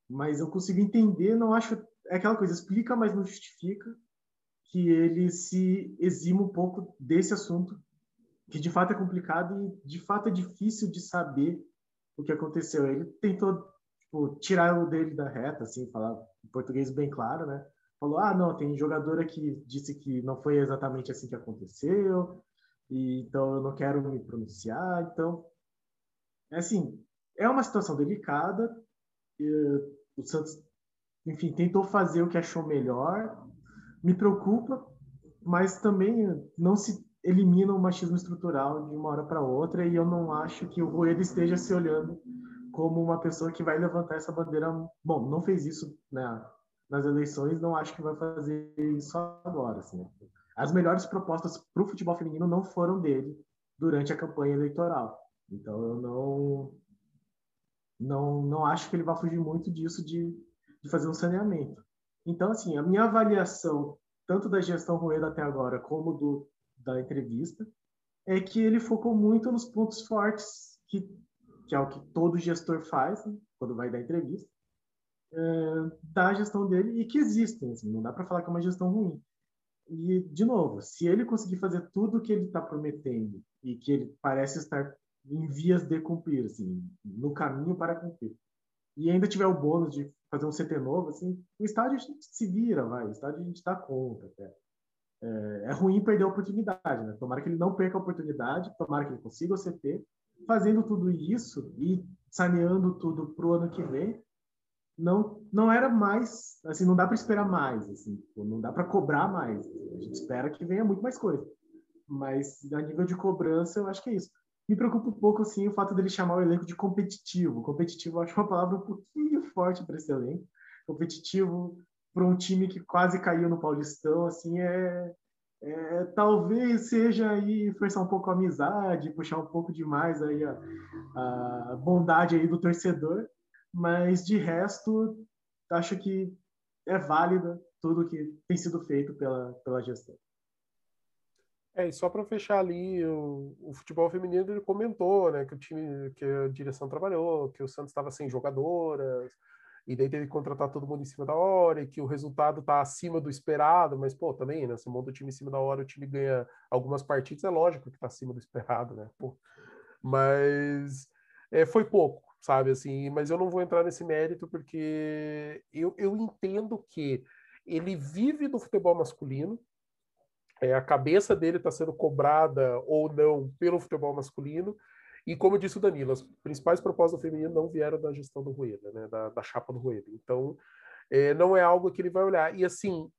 mas eu consigo entender, não acho. É aquela coisa, explica, mas não justifica que ele se exima um pouco desse assunto, que de fato é complicado e de fato é difícil de saber o que aconteceu. Ele tentou tipo, o dele da reta, assim, falar em português bem claro, né? Falou, ah, não, tem jogadora que disse que não foi exatamente assim que aconteceu, e então eu não quero me pronunciar. Então, é assim, é uma situação delicada. o Santos, enfim, tentou fazer o que achou melhor. Me preocupa, mas também não se elimina o machismo estrutural de uma hora para outra e eu não acho que o Rueda esteja se olhando como uma pessoa que vai levantar essa bandeira. Bom, não fez isso né, nas eleições, não acho que vai fazer isso agora. Assim. As melhores propostas para o futebol feminino não foram dele durante a campanha eleitoral. Então eu não não não acho que ele vai fugir muito disso de, de fazer um saneamento. Então assim, a minha avaliação tanto da gestão Rueda até agora como do da entrevista é que ele focou muito nos pontos fortes que que é o que todo gestor faz né, quando vai dar entrevista, é, da gestão dele e que existem. Assim, não dá para falar que é uma gestão ruim. E, de novo, se ele conseguir fazer tudo o que ele está prometendo e que ele parece estar em vias de cumprir, assim, no caminho para cumprir, e ainda tiver o bônus de fazer um CT novo, assim, o estádio a gente se vira, vai, o estádio a gente dá conta até. É, é ruim perder a oportunidade, né? Tomara que ele não perca a oportunidade, tomara que ele consiga o CT, fazendo tudo isso e saneando tudo para o ano que vem, não não era mais, assim, não dá para esperar mais, assim, tipo, não dá para cobrar mais. A gente espera que venha muito mais coisa. Mas a nível de cobrança, eu acho que é isso. Me preocupa um pouco, assim, o fato dele chamar o elenco de competitivo. Competitivo, eu acho uma palavra um pouquinho forte para esse elenco. Competitivo para um time que quase caiu no Paulistão, assim, é, é, talvez seja aí forçar um pouco a amizade, puxar um pouco demais aí a, a, bondade aí do torcedor, mas de resto acho que é válida tudo que tem sido feito pela, pela gestão. É, e só para fechar ali, o, o, futebol feminino ele comentou, né, que o time, que a direção trabalhou, que o Santos estava sem jogadoras, e daí teve que contratar todo mundo em cima da hora, e que o resultado está acima do esperado, mas, pô, também, né? Você monta o time em cima da hora, o time ganha algumas partidas, é lógico que está acima do esperado, né? Pô. Mas é, foi pouco, sabe, assim, mas eu não vou entrar nesse mérito porque eu, eu entendo que ele vive do futebol masculino, é, a cabeça dele está sendo cobrada ou não pelo futebol masculino, e como disse o Danilo, as principais propostas do feminino não vieram da gestão do Rueda, né, da, da chapa do Rueda. Então, é, não é algo que ele vai olhar. E assim,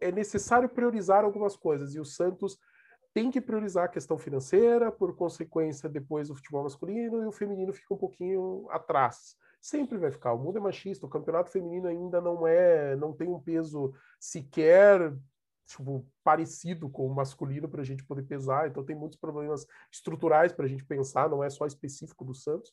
é necessário priorizar algumas coisas. E o Santos tem que priorizar a questão financeira, por consequência, depois o futebol masculino, e o feminino fica um pouquinho atrás. Sempre vai ficar. O mundo é machista, o campeonato feminino ainda não é, não tem um peso sequer tipo, parecido com o masculino para a gente poder pesar, então tem muitos problemas estruturais para a gente pensar, não é só específico do Santos.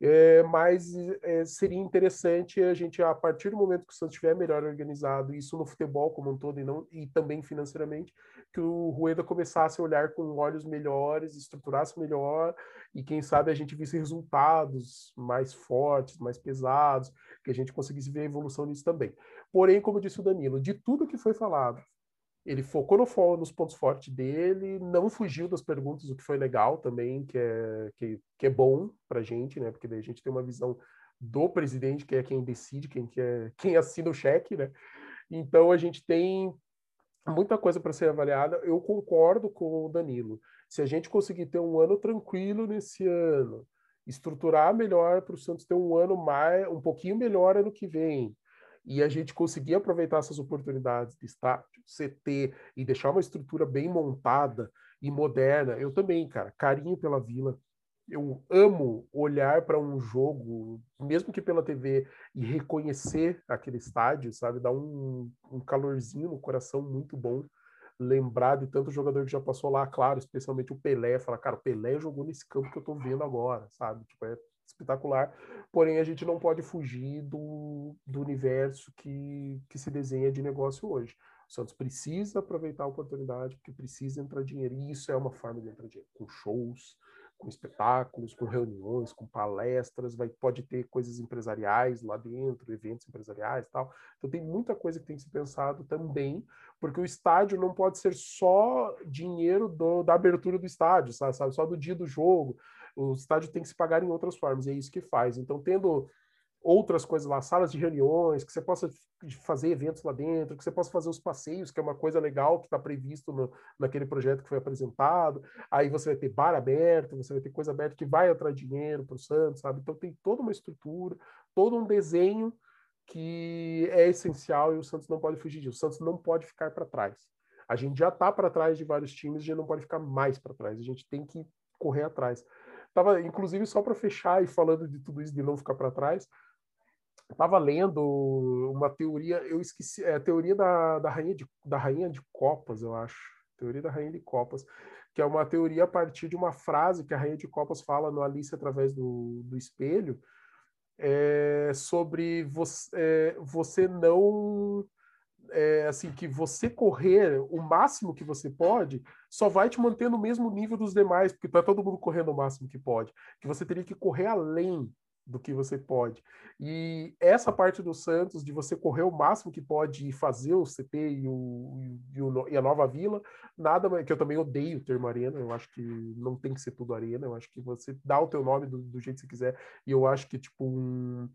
É, mas é, seria interessante a gente, a partir do momento que o Santos estiver melhor organizado, isso no futebol como um todo e, não, e também financeiramente, que o Rueda começasse a olhar com olhos melhores, estruturasse melhor e quem sabe a gente visse resultados mais fortes, mais pesados, que a gente conseguisse ver a evolução nisso também. Porém, como disse o Danilo, de tudo que foi falado, ele focou no, nos pontos fortes dele, não fugiu das perguntas, o que foi legal também, que é, que, que é bom para a gente, né? Porque daí a gente tem uma visão do presidente, que é quem decide, quem, que é, quem assina o cheque, né? Então a gente tem muita coisa para ser avaliada. Eu concordo com o Danilo. Se a gente conseguir ter um ano tranquilo nesse ano, estruturar melhor para o Santos ter um ano mais, um pouquinho melhor ano que vem, e a gente conseguir aproveitar essas oportunidades de estádio, CT e deixar uma estrutura bem montada e moderna. Eu também, cara, carinho pela vila. eu amo olhar para um jogo, mesmo que pela TV, e reconhecer aquele estádio, sabe? Dá um, um calorzinho no coração muito bom. Lembrar de tanto jogador que já passou lá, claro, especialmente o Pelé. Falar, cara, o Pelé jogou nesse campo que eu tô vendo agora, sabe? Tipo, é espetacular. Porém, a gente não pode fugir do, do universo que, que se desenha de negócio hoje. O Santos precisa aproveitar a oportunidade, porque precisa entrar dinheiro. E isso é uma forma de entrar dinheiro, com shows, com espetáculos, com reuniões, com palestras, vai, pode ter coisas empresariais lá dentro, eventos empresariais tal. Então tem muita coisa que tem que ser pensado também, porque o estádio não pode ser só dinheiro do, da abertura do estádio, sabe? Só do dia do jogo. O estádio tem que se pagar em outras formas, e é isso que faz. Então, tendo outras coisas lá, salas de reuniões, que você possa fazer eventos lá dentro, que você possa fazer os passeios, que é uma coisa legal que está previsto no, naquele projeto que foi apresentado. Aí você vai ter bar aberto, você vai ter coisa aberta que vai atrair dinheiro para o Santos, sabe? Então tem toda uma estrutura, todo um desenho que é essencial e o Santos não pode fugir disso. O Santos não pode ficar para trás. A gente já está para trás de vários times, a gente não pode ficar mais para trás. A gente tem que correr atrás. Tava, inclusive, só para fechar e falando de tudo isso de não ficar para trás, estava lendo uma teoria, eu esqueci, é a teoria da, da, rainha de, da rainha de copas, eu acho. Teoria da rainha de copas, que é uma teoria a partir de uma frase que a rainha de copas fala no Alice através do, do espelho, é, sobre você, é, você não é, assim que você correr o máximo que você pode só vai te manter no mesmo nível dos demais porque tá todo mundo correndo o máximo que pode que você teria que correr além do que você pode. E essa parte do Santos, de você correr o máximo que pode e fazer o CT e, o, e, o, e a nova vila, nada que eu também odeio o termo arena, eu acho que não tem que ser tudo arena, eu acho que você dá o teu nome do, do jeito que você quiser, e eu acho que, tipo, um,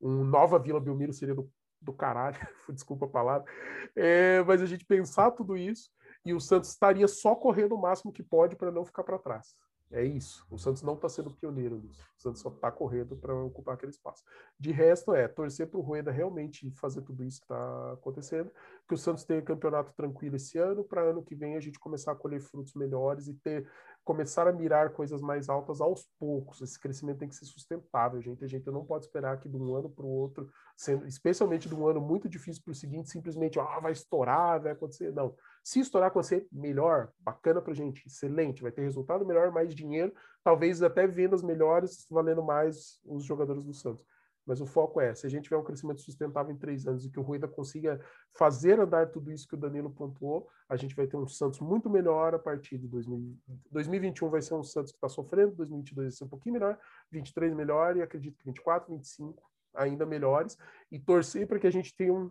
um Nova Vila Belmiro seria do, do caralho, desculpa a palavra, é, mas a gente pensar tudo isso, e o Santos estaria só correndo o máximo que pode para não ficar para trás. É isso. O Santos não está sendo pioneiro nisso. O Santos só está correndo para ocupar aquele espaço. De resto, é torcer para o Rueda realmente fazer tudo isso que está acontecendo, que o Santos tenha campeonato tranquilo esse ano, para ano que vem a gente começar a colher frutos melhores e ter começar a mirar coisas mais altas aos poucos. Esse crescimento tem que ser sustentável, gente. A gente não pode esperar que de um ano para o outro, sendo, especialmente de um ano muito difícil para o seguinte, simplesmente ah, vai estourar, vai acontecer. Não. Se estourar acontecer, melhor, bacana para gente, excelente, vai ter resultado melhor, mais dinheiro, talvez até vendas melhores, valendo mais os jogadores do Santos. Mas o foco é, se a gente tiver um crescimento sustentável em três anos e que o Rueda consiga fazer andar tudo isso que o Danilo pontuou, a gente vai ter um Santos muito melhor a partir de 2000, 2021 vai ser um Santos que está sofrendo, 2022 vai ser um pouquinho melhor, 23 melhor e acredito que 24, 25 ainda melhores e torcer para que a gente tenha um,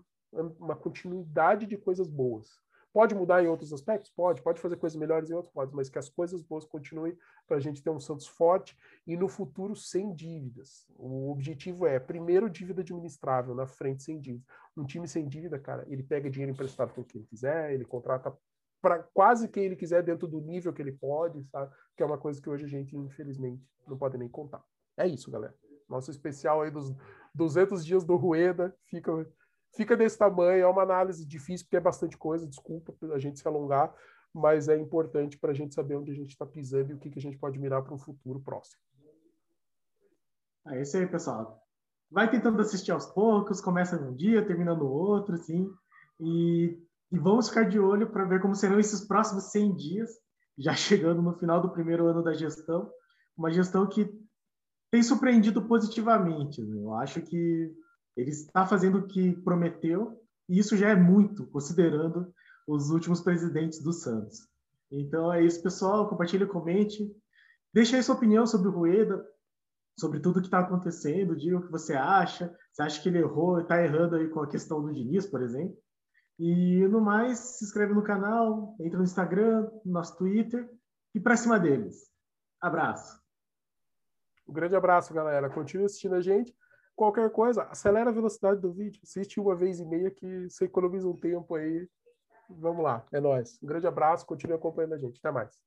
uma continuidade de coisas boas. Pode mudar em outros aspectos? Pode. Pode fazer coisas melhores em outros? Pode. Mas que as coisas boas continuem para a gente ter um Santos forte e no futuro sem dívidas. O objetivo é, primeiro, dívida administrável, na frente sem dívida. Um time sem dívida, cara, ele pega dinheiro emprestado com quem ele quiser, ele contrata para quase quem ele quiser dentro do nível que ele pode, sabe? Que é uma coisa que hoje a gente, infelizmente, não pode nem contar. É isso, galera. Nosso especial aí dos 200 dias do Rueda fica fica desse tamanho. É uma análise difícil, porque é bastante coisa, desculpa a gente se alongar, mas é importante para a gente saber onde a gente está pisando e o que, que a gente pode mirar para um futuro próximo. É isso aí, pessoal. Vai tentando assistir aos poucos, começa num dia, termina no outro, assim, e, e vamos ficar de olho para ver como serão esses próximos 100 dias, já chegando no final do primeiro ano da gestão, uma gestão que tem surpreendido positivamente. Né? Eu acho que ele está fazendo o que prometeu, e isso já é muito, considerando os últimos presidentes do Santos. Então é isso, pessoal. Compartilhe, comente. Deixe aí sua opinião sobre o Rueda, sobre tudo que está acontecendo. Diga o que você acha. Você acha que ele errou, está errando aí com a questão do Diniz, por exemplo. E no mais, se inscreve no canal, entra no Instagram, no nosso Twitter e para cima deles. Abraço. Um grande abraço, galera. Continue assistindo a gente qualquer coisa, acelera a velocidade do vídeo, assiste uma vez e meia que você economiza um tempo aí. Vamos lá, é nóis. Um grande abraço, continue acompanhando a gente. Até mais.